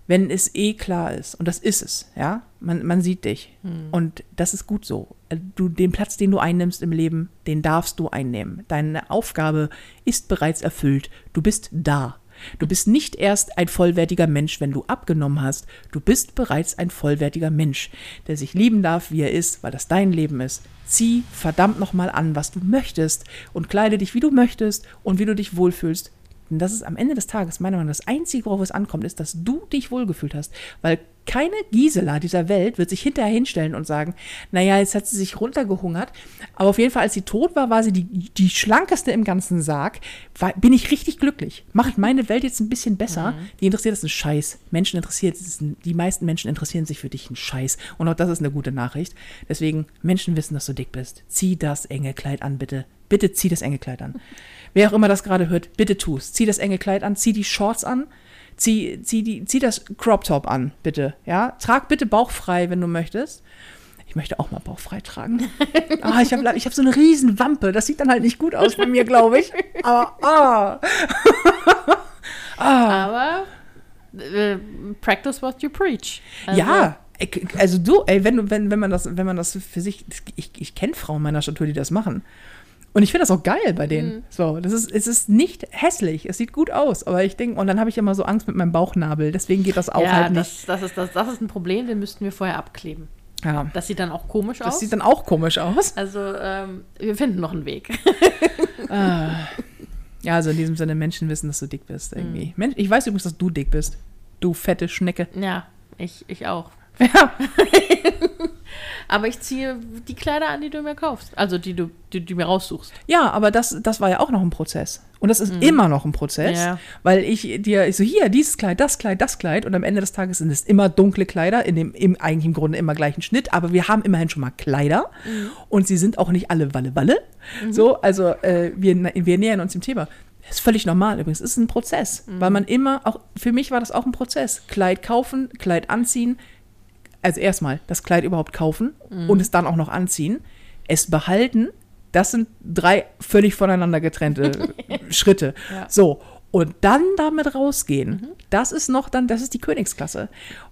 Speaker 1: wenn es eh klar ist, und das ist es, ja, man, man sieht dich. Und das ist gut so. Du, den Platz, den du einnimmst im Leben, den darfst du einnehmen. Deine Aufgabe ist bereits erfüllt. Du bist da. Du bist nicht erst ein vollwertiger Mensch, wenn du abgenommen hast. Du bist bereits ein vollwertiger Mensch, der sich lieben darf, wie er ist, weil das dein Leben ist. Zieh verdammt nochmal an, was du möchtest und kleide dich, wie du möchtest und wie du dich wohlfühlst. Und das ist am Ende des Tages meiner Meinung nach das Einzige, worauf es ankommt, ist, dass du dich wohlgefühlt hast. Weil keine Gisela dieser Welt wird sich hinterher hinstellen und sagen, naja, jetzt hat sie sich runtergehungert. Aber auf jeden Fall, als sie tot war, war sie die, die schlankeste im ganzen Sarg. War, bin ich richtig glücklich. Macht meine Welt jetzt ein bisschen besser. Die interessiert das ein Scheiß. Menschen interessiert es, ein- die meisten Menschen interessieren sich für dich ein Scheiß. Und auch das ist eine gute Nachricht. Deswegen, Menschen wissen, dass du dick bist. Zieh das enge Kleid an, bitte. Bitte zieh das enge Kleid an. Wer auch immer das gerade hört, bitte tu es. Zieh das enge Kleid an, zieh die Shorts an, zieh, zieh, die, zieh das Crop Top an, bitte. Ja, trag bitte bauchfrei, wenn du möchtest. Ich möchte auch mal bauchfrei tragen. [laughs] Ah, ich habe ich hab so eine riesen Wampe. Das sieht dann halt nicht gut aus bei mir, glaube ich. Aber, [laughs] ah.
Speaker 2: Aber äh, practice what you preach. Also,
Speaker 1: ja, ich- also du, ey, wenn, wenn, wenn, man das, wenn man das für sich, ich, ich kenne Frauen meiner Statur, die das machen. Und ich finde das auch geil bei denen. So, das ist, es ist nicht hässlich, es sieht gut aus, aber ich denke, und dann habe ich immer so Angst mit meinem Bauchnabel, deswegen geht das auch
Speaker 2: ja
Speaker 1: halt nicht.
Speaker 2: das, das, ist, das, das ist ein Problem, den müssten wir vorher abkleben.
Speaker 1: Ja.
Speaker 2: Das sieht dann auch komisch
Speaker 1: Das
Speaker 2: aus.
Speaker 1: sieht dann auch komisch aus.
Speaker 2: also, ähm, wir finden noch einen Weg. [laughs]
Speaker 1: Ja, also in diesem Sinne, Menschen wissen, dass du dick bist irgendwie. Men ich weiß übrigens, dass du dick bist. Du fette Schnecke.
Speaker 2: ja, ich, ich auch.
Speaker 1: Ja. [laughs]
Speaker 2: Aber ich ziehe die Kleider an, die du mir kaufst. Also die du, die, die mir raussuchst.
Speaker 1: Ja, aber das, das war ja auch noch ein Prozess. Und das ist immer noch ein Prozess,
Speaker 2: Ja.
Speaker 1: weil ich dir, ich so, hier, dieses Kleid, das Kleid, das Kleid. Und am Ende des Tages sind es immer dunkle Kleider, in dem im, eigentlich im Grunde immer gleichen Schnitt. Aber wir haben immerhin schon mal Kleider. Und sie sind auch nicht alle Walle-Walle. So, also äh, wir, wir nähern uns dem Thema. Das ist völlig normal übrigens. Es ist ein Prozess, weil man immer, auch für mich war das auch ein Prozess. Kleid kaufen, Kleid anziehen. Also erstmal das Kleid überhaupt kaufen und es dann auch noch anziehen. Es behalten, das sind drei völlig voneinander getrennte [laughs] Schritte.
Speaker 2: Ja.
Speaker 1: So, und dann damit rausgehen, das ist noch dann, das ist die Königsklasse.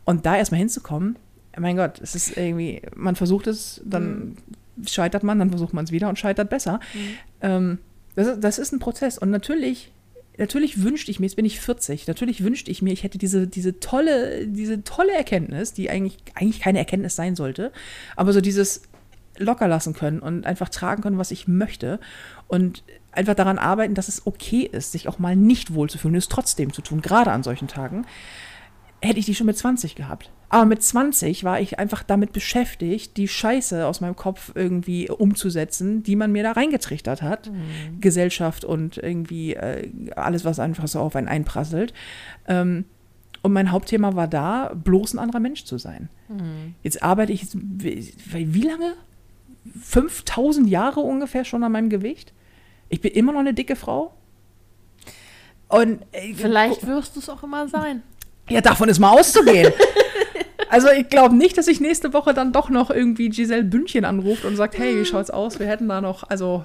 Speaker 1: Und da erstmal hinzukommen, mein Gott, es ist irgendwie, man versucht es, dann scheitert man, dann versucht man es wieder und scheitert besser. Ähm, das, ist, das ist ein Prozess. Und natürlich, natürlich wünschte ich mir, jetzt bin ich 40, natürlich wünschte ich mir, ich hätte diese, diese tolle, diese tolle Erkenntnis, die eigentlich, eigentlich keine Erkenntnis sein sollte, aber so dieses locker lassen können und einfach tragen können, was ich möchte. Und einfach daran arbeiten, dass es okay ist, sich auch mal nicht wohlzufühlen, es trotzdem zu tun, gerade an solchen Tagen, hätte ich die schon mit 20 gehabt. Aber mit 20 war ich einfach damit beschäftigt, die Scheiße aus meinem Kopf irgendwie umzusetzen, die man mir da reingetrichtert hat. Gesellschaft und irgendwie äh, alles, was einfach so auf einen einprasselt. Ähm, und mein Hauptthema war da, bloß ein anderer Mensch zu sein. Jetzt arbeite ich, wie, wie lange? 5000 Jahre ungefähr schon an meinem Gewicht. Ich bin immer noch eine dicke Frau. Und äh,
Speaker 2: Vielleicht wirst du es auch immer sein.
Speaker 1: Ja, davon ist mal auszugehen. [laughs] Also ich glaube nicht, dass ich nächste Woche dann doch noch irgendwie Giselle Bündchen anruft und sagt, hey, wie schaut's aus? Wir hätten da noch, also,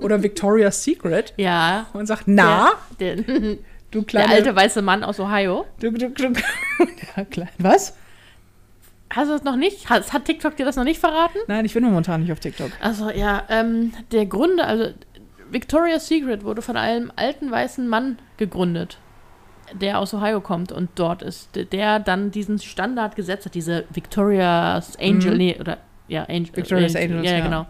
Speaker 1: oder Victoria's Secret
Speaker 2: Ja.
Speaker 1: und sagt, na,
Speaker 2: Der, der, [laughs]
Speaker 1: du
Speaker 2: der
Speaker 1: kleine...
Speaker 2: alte weiße Mann aus Ohio.
Speaker 1: Du, du, du, [laughs] ja, klein, was?
Speaker 2: Hast du das noch nicht? Hat, hat TikTok dir das noch nicht verraten?
Speaker 1: Nein, ich bin momentan nicht auf TikTok.
Speaker 2: Also ja, ähm, der Gründer, also Victoria's Secret wurde von einem alten weißen Mann gegründet, der aus Ohio kommt und dort ist, der- dann diesen Standard gesetzt hat, diese Victoria's Angel,
Speaker 1: Mhm.
Speaker 2: nee, oder ja, Angel,
Speaker 1: Victoria's
Speaker 2: Angel,
Speaker 1: Angels,
Speaker 2: ja, ja,
Speaker 1: ja.
Speaker 2: genau.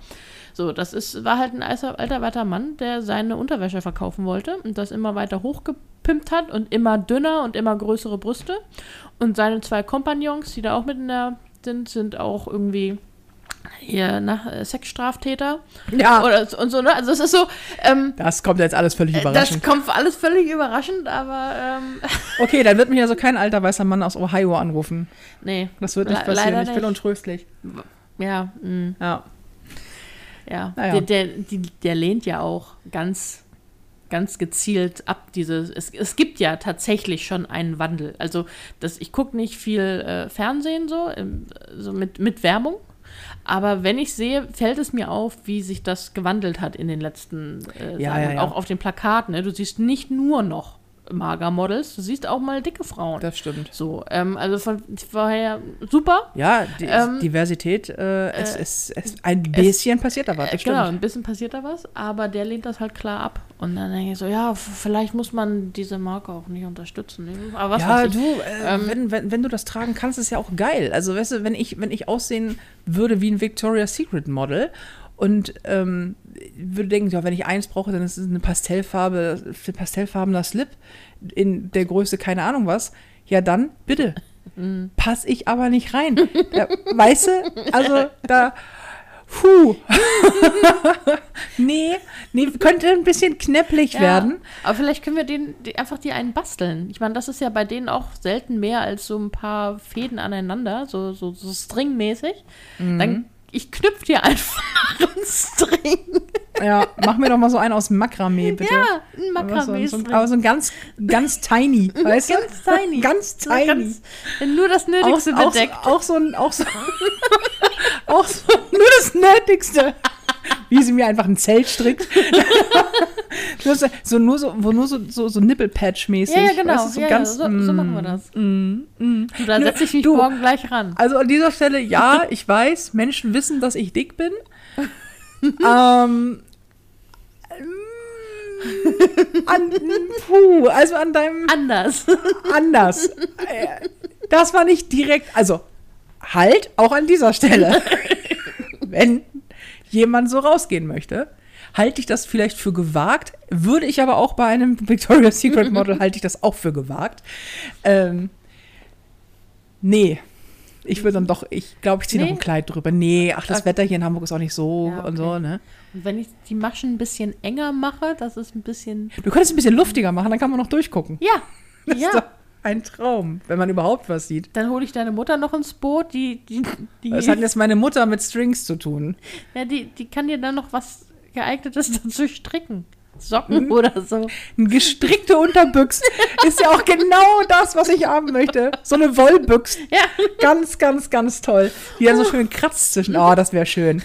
Speaker 2: So, das ist, war halt ein alter, alter weiter Mann, der seine Unterwäsche verkaufen wollte und das immer weiter hochgepimpt hat und immer dünner und immer größere Brüste. Und seine zwei Kompagnons, die da auch mit in der sind, sind auch irgendwie hier nach Sexstraftäter.
Speaker 1: Ja,
Speaker 2: Oder so- und so, ne? Also es ist so, ähm,
Speaker 1: das kommt jetzt alles völlig
Speaker 2: das
Speaker 1: überraschend.
Speaker 2: kommt alles völlig überraschend, aber ähm, [laughs]
Speaker 1: Okay, dann wird mich also kein alter weißer Mann aus Ohio anrufen.
Speaker 2: nee.
Speaker 1: Das wird nicht passieren. Ich bin untröstlich.
Speaker 2: Ja, mh,
Speaker 1: Ja.
Speaker 2: ja.
Speaker 1: Naja.
Speaker 2: Der, der, die, der lehnt ja auch ganz, ganz gezielt ab. Diese, es, es gibt ja tatsächlich schon einen Wandel. Also das, ich gucke nicht viel äh, Fernsehen so, ähm, so mit, mit Werbung. Aber wenn ich sehe, fällt es mir auf, wie sich das gewandelt hat in den letzten äh,
Speaker 1: Ja, ja, ja.
Speaker 2: Auch auf den Plakaten. Ne? Du siehst nicht nur noch Magermodels, du siehst auch mal dicke Frauen.
Speaker 1: Das stimmt.
Speaker 2: So, ähm, also von vorher super.
Speaker 1: Ja, die
Speaker 2: Ähm,
Speaker 1: Diversität, äh, es, es, es, ein bisschen passiert da was,
Speaker 2: Äh,
Speaker 1: das
Speaker 2: genau,
Speaker 1: stimmt.
Speaker 2: ein bisschen passiert da was, aber der lehnt das halt klar ab. Und dann denke ich so, ja, vielleicht muss man diese Marke auch nicht unterstützen. Aber was
Speaker 1: ja, du, äh,
Speaker 2: Ähm,
Speaker 1: wenn, wenn, wenn du das tragen kannst, ist ja auch geil. Also, weißt du, wenn ich, wenn ich aussehen würde wie ein Victoria's Secret Model und ähm, würde denken, ja, wenn ich eins brauche, dann ist es eine Pastellfarbe, pastellfarbener Slip in der Größe, keine Ahnung was. Ja, dann bitte.
Speaker 2: Mhm. [laughs]
Speaker 1: Pass ich aber nicht rein. Da, weißt du, also da. Puh. [laughs] nee, nee, könnte ein bisschen knäpplich
Speaker 2: Ja,
Speaker 1: werden.
Speaker 2: Aber vielleicht können wir den, die, einfach die einen basteln. Ich meine, das ist ja bei denen auch selten mehr als so ein paar Fäden aneinander, so, so, so stringmäßig.
Speaker 1: Mhm.
Speaker 2: Dann, ich knüpfe dir einfach [laughs] einen String.
Speaker 1: Ja, mach mir doch mal so einen aus Makramee, bitte.
Speaker 2: Ja, ein
Speaker 1: Aber so, so, aber so ein ganz, ganz tiny, [laughs] weißt du?
Speaker 2: Ganz tiny.
Speaker 1: Ganz tiny.
Speaker 2: ganz- nur das Nötigste
Speaker 1: auch,
Speaker 2: bedeckt.
Speaker 1: Auch, so ein, auch so, [laughs] auch so, nur das Nötigste. Wie sie mir einfach ein Zelt strickt. [laughs] So, so, nur so, wo nur so, so, so Nippelpatch-mäßig.
Speaker 2: Ja, ja, genau.
Speaker 1: weißt du, so
Speaker 2: ja,
Speaker 1: ganz,
Speaker 2: ja, so, so
Speaker 1: mm,
Speaker 2: machen wir das.
Speaker 1: mm, mm.
Speaker 2: Da setze ich mich
Speaker 1: du.
Speaker 2: morgen gleich ran.
Speaker 1: Also an dieser Stelle, ja, [laughs] ich weiß, Menschen wissen, dass ich dick bin. ähm, mm, an, puh, also an deinem
Speaker 2: Anders.
Speaker 1: anders. Das war nicht direkt, also halt auch an dieser Stelle. [laughs] Wenn jemand so rausgehen möchte, halte ich das vielleicht für gewagt. Würde ich aber auch bei einem [laughs] Victoria's Secret Model halte ich das auch für gewagt. Ähm, nee. Ich würde dann doch, ich glaube, ich ziehe
Speaker 2: Nee.
Speaker 1: noch ein Kleid drüber. Nee, ach, das
Speaker 2: Okay.
Speaker 1: Wetter hier in Hamburg ist auch nicht so
Speaker 2: Ja,
Speaker 1: und
Speaker 2: okay.
Speaker 1: so, ne?
Speaker 2: Und wenn ich die Maschen ein bisschen enger mache, das ist ein bisschen.
Speaker 1: Du könntest ein bisschen luftiger machen, dann kann man noch durchgucken.
Speaker 2: Ja, [laughs]
Speaker 1: Das
Speaker 2: ja.
Speaker 1: Ein Traum, wenn man überhaupt was sieht.
Speaker 2: Dann hole ich deine Mutter noch ins Boot, die, die, die,
Speaker 1: Das hat jetzt meine Mutter mit Strings zu tun.
Speaker 2: ja, die, die kann dir dann noch was geeignetes [laughs] dazu stricken. Socken oder so.
Speaker 1: Ein gestrickte Unterbüchs ist ja auch genau das, was ich haben möchte. So eine Wollbüchs.
Speaker 2: Ja.
Speaker 1: Ganz, ganz, ganz toll. Die dann so schön kratzt zwischen. Oh, das wäre schön.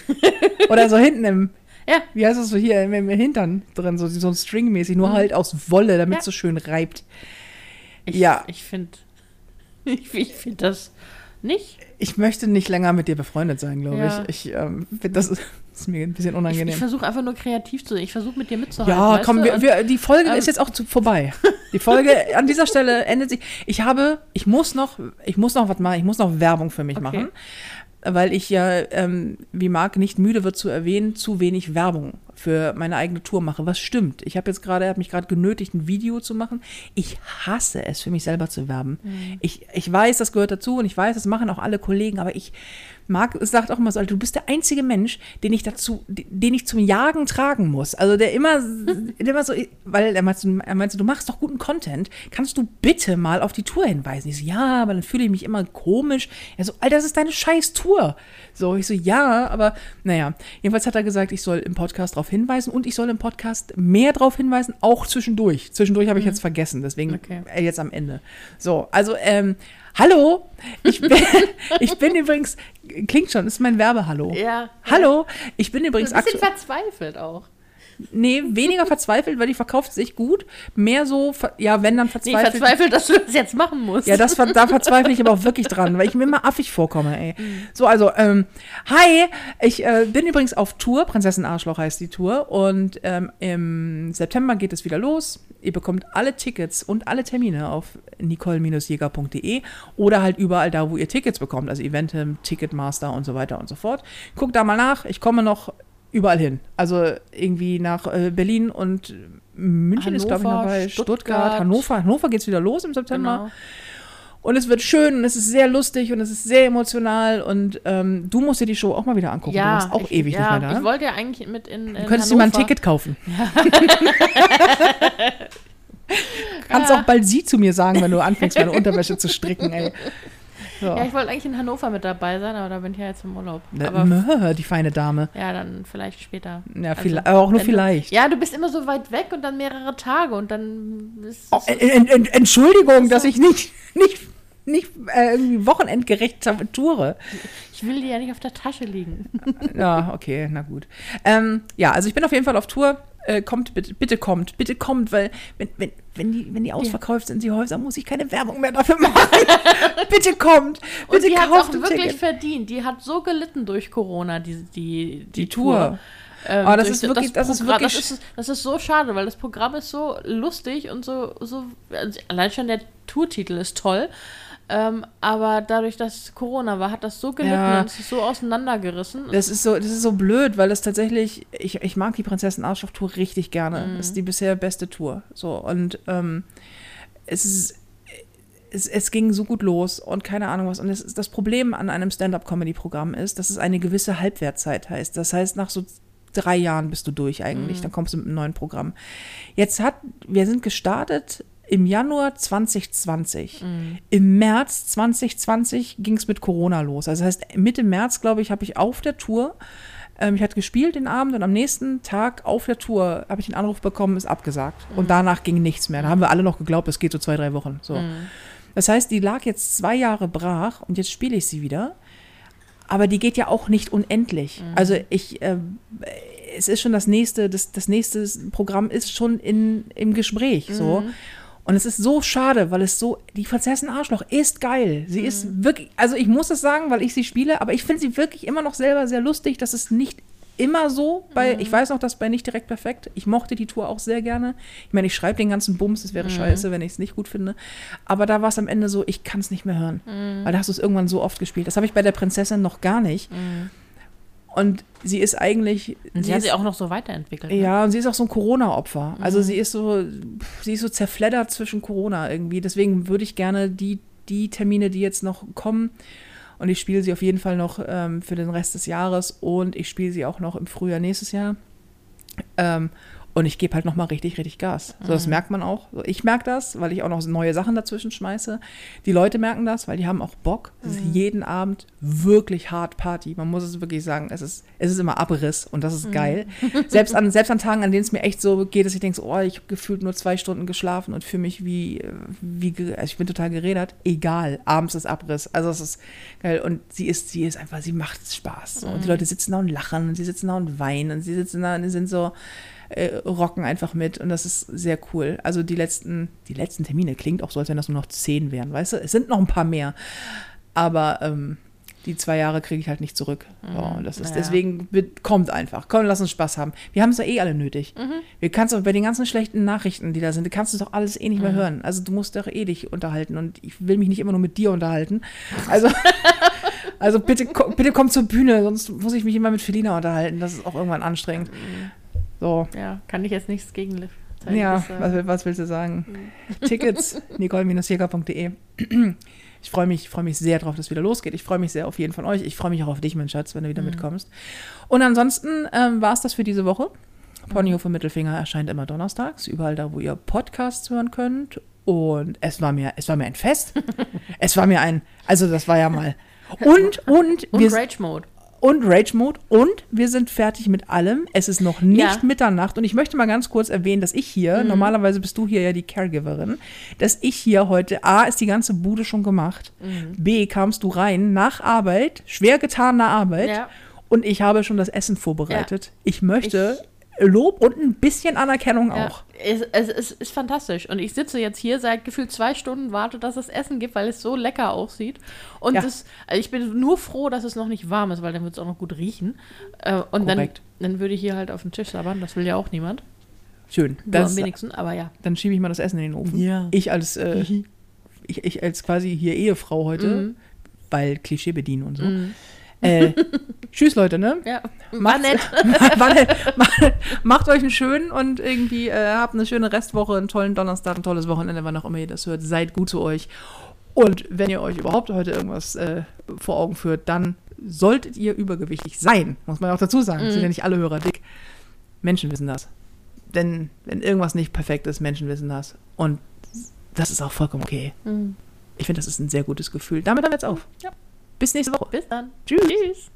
Speaker 1: Oder so hinten im,
Speaker 2: Ja.
Speaker 1: wie heißt das so hier, im, im Hintern drin, so, so ein String-mäßig, nur halt aus Wolle, damit
Speaker 2: Mhm. Ja.
Speaker 1: es so schön reibt.
Speaker 2: Ich,
Speaker 1: Ja.
Speaker 2: Ich finde [laughs] ich, ich find das nicht.
Speaker 1: Ich möchte nicht länger mit dir befreundet sein, glaube
Speaker 2: Ja.
Speaker 1: ich. Ich ähm, finde, das [laughs] ist, mir ein bisschen
Speaker 2: Ich,
Speaker 1: unangenehm.
Speaker 2: ich versuche einfach nur kreativ zu sein. Ich versuche mit dir mitzuhalten.
Speaker 1: Ja, komm, wir, wir, die Folge
Speaker 2: ähm,
Speaker 1: ist jetzt auch zu, vorbei. Die Folge [laughs] an dieser Stelle endet sich. Ich habe, ich muss noch, ich muss noch was machen, ich muss noch Werbung für mich
Speaker 2: Okay.
Speaker 1: machen. Weil ich ja, ähm, wie Marc nicht müde wird zu erwähnen, zu wenig Werbung für meine eigene Tour mache. Was stimmt? Ich habe jetzt gerade, er hat mich gerade genötigt, ein Video zu machen. Ich hasse es, für mich selber zu werben.
Speaker 2: Mhm.
Speaker 1: Ich, ich weiß, das gehört dazu und ich weiß, das machen auch alle Kollegen, aber ich, Marc sagt auch immer so, du bist der einzige Mensch, den ich dazu, den ich zum Jagen tragen muss. Also der immer, [laughs] der immer so, weil er meinte, er meinte, du machst doch guten Content, kannst du bitte mal auf die Tour hinweisen? Ich so, ja, aber dann fühle ich mich immer komisch. Er so, Alter, das ist deine scheiß Tour. So, ich so, ja, aber naja, jedenfalls hat er gesagt, ich soll im Podcast darauf hinweisen und ich soll im Podcast mehr darauf hinweisen, auch zwischendurch. Zwischendurch habe ich jetzt vergessen, deswegen
Speaker 2: Okay.
Speaker 1: jetzt am Ende. So, also, ähm, hallo, ich bin, [laughs] ich bin übrigens, klingt schon, ist mein Werbehallo.
Speaker 2: Ja.
Speaker 1: Hallo, ich bin übrigens
Speaker 2: Ein bisschen
Speaker 1: aktuell,
Speaker 2: verzweifelt auch.
Speaker 1: Nee, weniger verzweifelt, weil die verkauft sich gut, mehr so, ja, wenn dann
Speaker 2: Nee,
Speaker 1: verzweifelt.
Speaker 2: verzweifelt, dass du das jetzt machen musst.
Speaker 1: Ja, das, da verzweifle ich aber auch wirklich dran, weil ich mir immer affig vorkomme, ey. So, also, ähm, hi, ich äh, bin übrigens auf Tour, Prinzessin Arschloch heißt die Tour und ähm, im September geht es wieder los. Ihr bekommt alle Tickets und alle Termine auf nicole-jäger.de oder halt überall da, wo ihr Tickets bekommt, also Eventim, Ticketmaster und so weiter und so fort. Guckt da mal nach, ich komme noch überall hin. Also irgendwie nach äh, Berlin und München ist, glaube ich, noch
Speaker 2: Hannover,
Speaker 1: dabei, Stuttgart,
Speaker 2: Stuttgart.
Speaker 1: Hannover. Hannover geht's wieder los im September.
Speaker 2: Genau.
Speaker 1: Und es wird schön und es ist sehr lustig und es ist sehr emotional und ähm, du musst dir die Show auch mal wieder angucken. du
Speaker 2: Ja,
Speaker 1: warst auch
Speaker 2: ich,
Speaker 1: ewig
Speaker 2: ja,
Speaker 1: nicht mehr da.
Speaker 2: Ich wollte ja eigentlich mit in, in
Speaker 1: du könntest dir mal ein
Speaker 2: Hannover-
Speaker 1: Ticket kaufen. [laughs] Kannst auch bald sie zu mir sagen, wenn du anfängst, meine Unterwäsche zu stricken, ey. So.
Speaker 2: Ja, ich wollte eigentlich in Hannover mit dabei sein, aber da bin ich ja jetzt im Urlaub.
Speaker 1: Ne,
Speaker 2: Aber
Speaker 1: mö, die feine Dame.
Speaker 2: ja, dann vielleicht später.
Speaker 1: Ja,
Speaker 2: Also,
Speaker 1: vielleicht, aber auch nur
Speaker 2: wenn du-
Speaker 1: vielleicht.
Speaker 2: Ja, du bist immer so weit weg und dann mehrere Tage und dann ist
Speaker 1: Oh,
Speaker 2: es-
Speaker 1: en, en, Entschuldigung, dass ich nicht, nicht, nicht äh, irgendwie wochenendgerecht toure.
Speaker 2: ich will dir ja nicht auf der Tasche liegen.
Speaker 1: Ja, okay, na gut. Ähm, ja, also ich bin auf jeden Fall auf Tour. Äh, kommt, bitte, bitte kommt, bitte kommt, weil wenn, wenn, wenn, die, wenn die ausverkauft sind, die Häuser, muss ich keine Werbung mehr dafür machen. [laughs] bitte kommt,
Speaker 2: Und
Speaker 1: bitte
Speaker 2: die hat
Speaker 1: kauft
Speaker 2: auch wirklich
Speaker 1: Ticket.
Speaker 2: verdient. Die hat so gelitten durch Corona, die, die, die,
Speaker 1: Die Tour.
Speaker 2: Ähm,
Speaker 1: Aber das ist wirklich- das ist
Speaker 2: Programm.
Speaker 1: wirklich-
Speaker 2: Das ist, das ist so schade, weil das Programm ist so lustig und so, so also allein schon der Tourtitel ist toll. Ähm, aber dadurch, dass Corona war, hat das so gelitten
Speaker 1: Ja.
Speaker 2: und es ist so auseinandergerissen.
Speaker 1: Das ist so, das ist so blöd, weil das tatsächlich, ich, ich mag die Prinzessin Arschloch Tour richtig gerne.
Speaker 2: Mhm.
Speaker 1: Das ist die bisher beste Tour. So, und ähm, es ist, es, es ging so gut los und keine Ahnung was. Und das, das Problem an einem Stand-up-Comedy-Programm ist, dass es eine gewisse Halbwertzeit heißt. Das heißt, nach so drei Jahren bist du durch eigentlich.
Speaker 2: Mhm.
Speaker 1: Dann kommst du mit einem neuen Programm. Jetzt hat, wir sind gestartet im Januar 2020.
Speaker 2: Mhm.
Speaker 1: Im März 2020 ging es mit Corona los. Also das heißt, Mitte März, glaube ich, habe ich auf der Tour, ähm, ich hatte gespielt den Abend und am nächsten Tag auf der Tour habe ich einen Anruf bekommen, ist abgesagt. Und danach ging nichts mehr. Da haben wir alle noch geglaubt, es geht so zwei, drei Wochen. So. Das heißt, die lag jetzt zwei Jahre brach und jetzt spiele ich sie wieder. Aber die geht ja auch nicht unendlich. Also ich, äh, es ist schon das nächste, das, das nächste Programm ist schon in, im Gespräch. So. Und es ist so schade, weil es so, die Prinzessin Arschloch ist geil. Sie ist wirklich, also ich muss es sagen, weil ich sie spiele, aber ich finde sie wirklich immer noch selber sehr lustig. Das ist nicht immer so bei, ich weiß noch, dass bei nicht direkt perfekt. Ich mochte die Tour auch sehr gerne. Ich meine, ich schreibe den ganzen Bums, es wäre scheiße, wenn ich es nicht gut finde. Aber da war es am Ende so, ich kann es nicht mehr hören. Weil da hast du es irgendwann so oft gespielt. Das habe ich bei der Prinzessin noch gar nicht. Und sie ist eigentlich.
Speaker 2: und sie
Speaker 1: sie
Speaker 2: hat sich auch noch so weiterentwickelt. ne?
Speaker 1: ja, und sie ist auch so ein Corona-Opfer. Also sie ist so, sie ist so zerfleddert zwischen Corona irgendwie. Deswegen würde ich gerne die, die Termine, die jetzt noch kommen Und ich spiele sie auf jeden Fall noch ähm, für den Rest des Jahres und ich spiele sie auch noch im Frühjahr nächstes Jahr. Ähm, und ich gebe halt nochmal richtig, richtig Gas. So, das merkt man auch. Ich merke das, weil ich auch noch neue Sachen dazwischen schmeiße. Die Leute merken das, weil die haben auch Bock. Es ist jeden Abend wirklich hart Party. Man muss es wirklich sagen. Es ist, es ist immer Abriss und das ist geil. [laughs] Selbst, an, selbst an Tagen, an denen es mir echt so geht, dass ich denke, oh, ich habe gefühlt nur zwei Stunden geschlafen und fühle mich wie, wie also ich bin total gerädert. Egal, abends ist Abriss. Also es ist geil. Und sie ist, sie ist einfach, sie macht Spaß. So. Und die Leute sitzen da und lachen und sie sitzen da und weinen und sie sitzen da und sind so, äh, rocken einfach mit und das ist sehr cool. Also die letzten, die letzten Termine klingt auch so, als wenn das nur noch zehn wären, weißt du? Es sind noch ein paar mehr, aber ähm, die zwei Jahre kriege ich halt nicht zurück. Und das ist
Speaker 2: ja.
Speaker 1: deswegen kommt einfach, komm, lass uns Spaß haben. Wir haben es ja eh alle nötig. Wir kannst doch bei den ganzen schlechten Nachrichten, die da sind, du kannst es doch alles eh nicht mehr hören. Also du musst doch eh dich unterhalten und ich will mich nicht immer nur mit dir unterhalten. Also [laughs] Also bitte, bitte komm zur Bühne, sonst muss ich mich immer mit Felina unterhalten. Das ist auch irgendwann anstrengend. So,
Speaker 2: Ja, kann ich jetzt nichts gegen
Speaker 1: ja,
Speaker 2: Das, äh,
Speaker 1: was, was willst du sagen? [laughs] Tickets, nicole-jäger.de. Ich freue mich, freue mich sehr drauf, dass es wieder losgeht. Ich freue mich sehr auf jeden von euch. Ich freue mich auch auf dich, mein Schatz, wenn du wieder mitkommst. Und ansonsten ähm, war es das für diese Woche. Ponyhof und Mittelfinger erscheint immer donnerstags, überall da, wo ihr Podcasts hören könnt. Und es war mir, es war mir ein Fest. [laughs] es war mir ein, also das war ja mal. Und, [laughs] und,
Speaker 2: und
Speaker 1: wir,
Speaker 2: Rage Mode.
Speaker 1: Und Rage Mode und wir sind fertig mit allem. Es ist noch nicht
Speaker 2: Ja.
Speaker 1: Mitternacht und ich möchte mal ganz kurz erwähnen, dass ich hier, normalerweise bist du hier ja die Caregiverin, dass ich hier heute, A, ist die ganze Bude schon gemacht, B, kamst du rein nach Arbeit, schwer getaner Arbeit
Speaker 2: Ja.
Speaker 1: und ich habe schon das Essen vorbereitet. Ich möchte Lob und ein bisschen Anerkennung
Speaker 2: Ja,
Speaker 1: auch.
Speaker 2: es, es, es ist fantastisch. Und ich sitze jetzt hier seit gefühlt zwei Stunden, warte, dass es Essen gibt, weil es so lecker aussieht. Und
Speaker 1: Ja.
Speaker 2: das, ich bin nur froh, dass es noch nicht warm ist, weil dann wird es auch noch gut riechen. Äh, und dann,
Speaker 1: Korrekt.
Speaker 2: dann würde ich hier halt auf den Tisch sabbern. Das will ja auch niemand.
Speaker 1: Schön. Das,
Speaker 2: am wenigsten, aber ja.
Speaker 1: dann schiebe ich mal das Essen in den Ofen.
Speaker 2: Ja.
Speaker 1: Ich als, äh, ich, ich als quasi hier Ehefrau heute,
Speaker 2: Mhm.
Speaker 1: weil Klischee bedienen und so. Äh, [laughs] tschüss Leute, ne?
Speaker 2: Ja, war nett. [laughs]
Speaker 1: Warte, macht, macht euch einen schönen und irgendwie äh, habt eine schöne Restwoche, einen tollen Donnerstag, ein tolles Wochenende, wann auch immer ihr das hört. Seid gut zu euch. Und wenn ihr euch überhaupt heute irgendwas äh, vor Augen führt, dann solltet ihr übergewichtig sein, muss man auch dazu sagen. Es Sind ja nicht alle Hörer dick. Menschen wissen das. Denn wenn irgendwas nicht perfekt ist, Menschen wissen das. Und das ist auch vollkommen okay.
Speaker 2: Mhm.
Speaker 1: Ich finde, das ist ein sehr gutes Gefühl. Damit haben wir jetzt auf.
Speaker 2: Ja.
Speaker 1: Bis nächste Woche.
Speaker 2: Bis dann.
Speaker 1: Tschüss.
Speaker 2: Tschüss.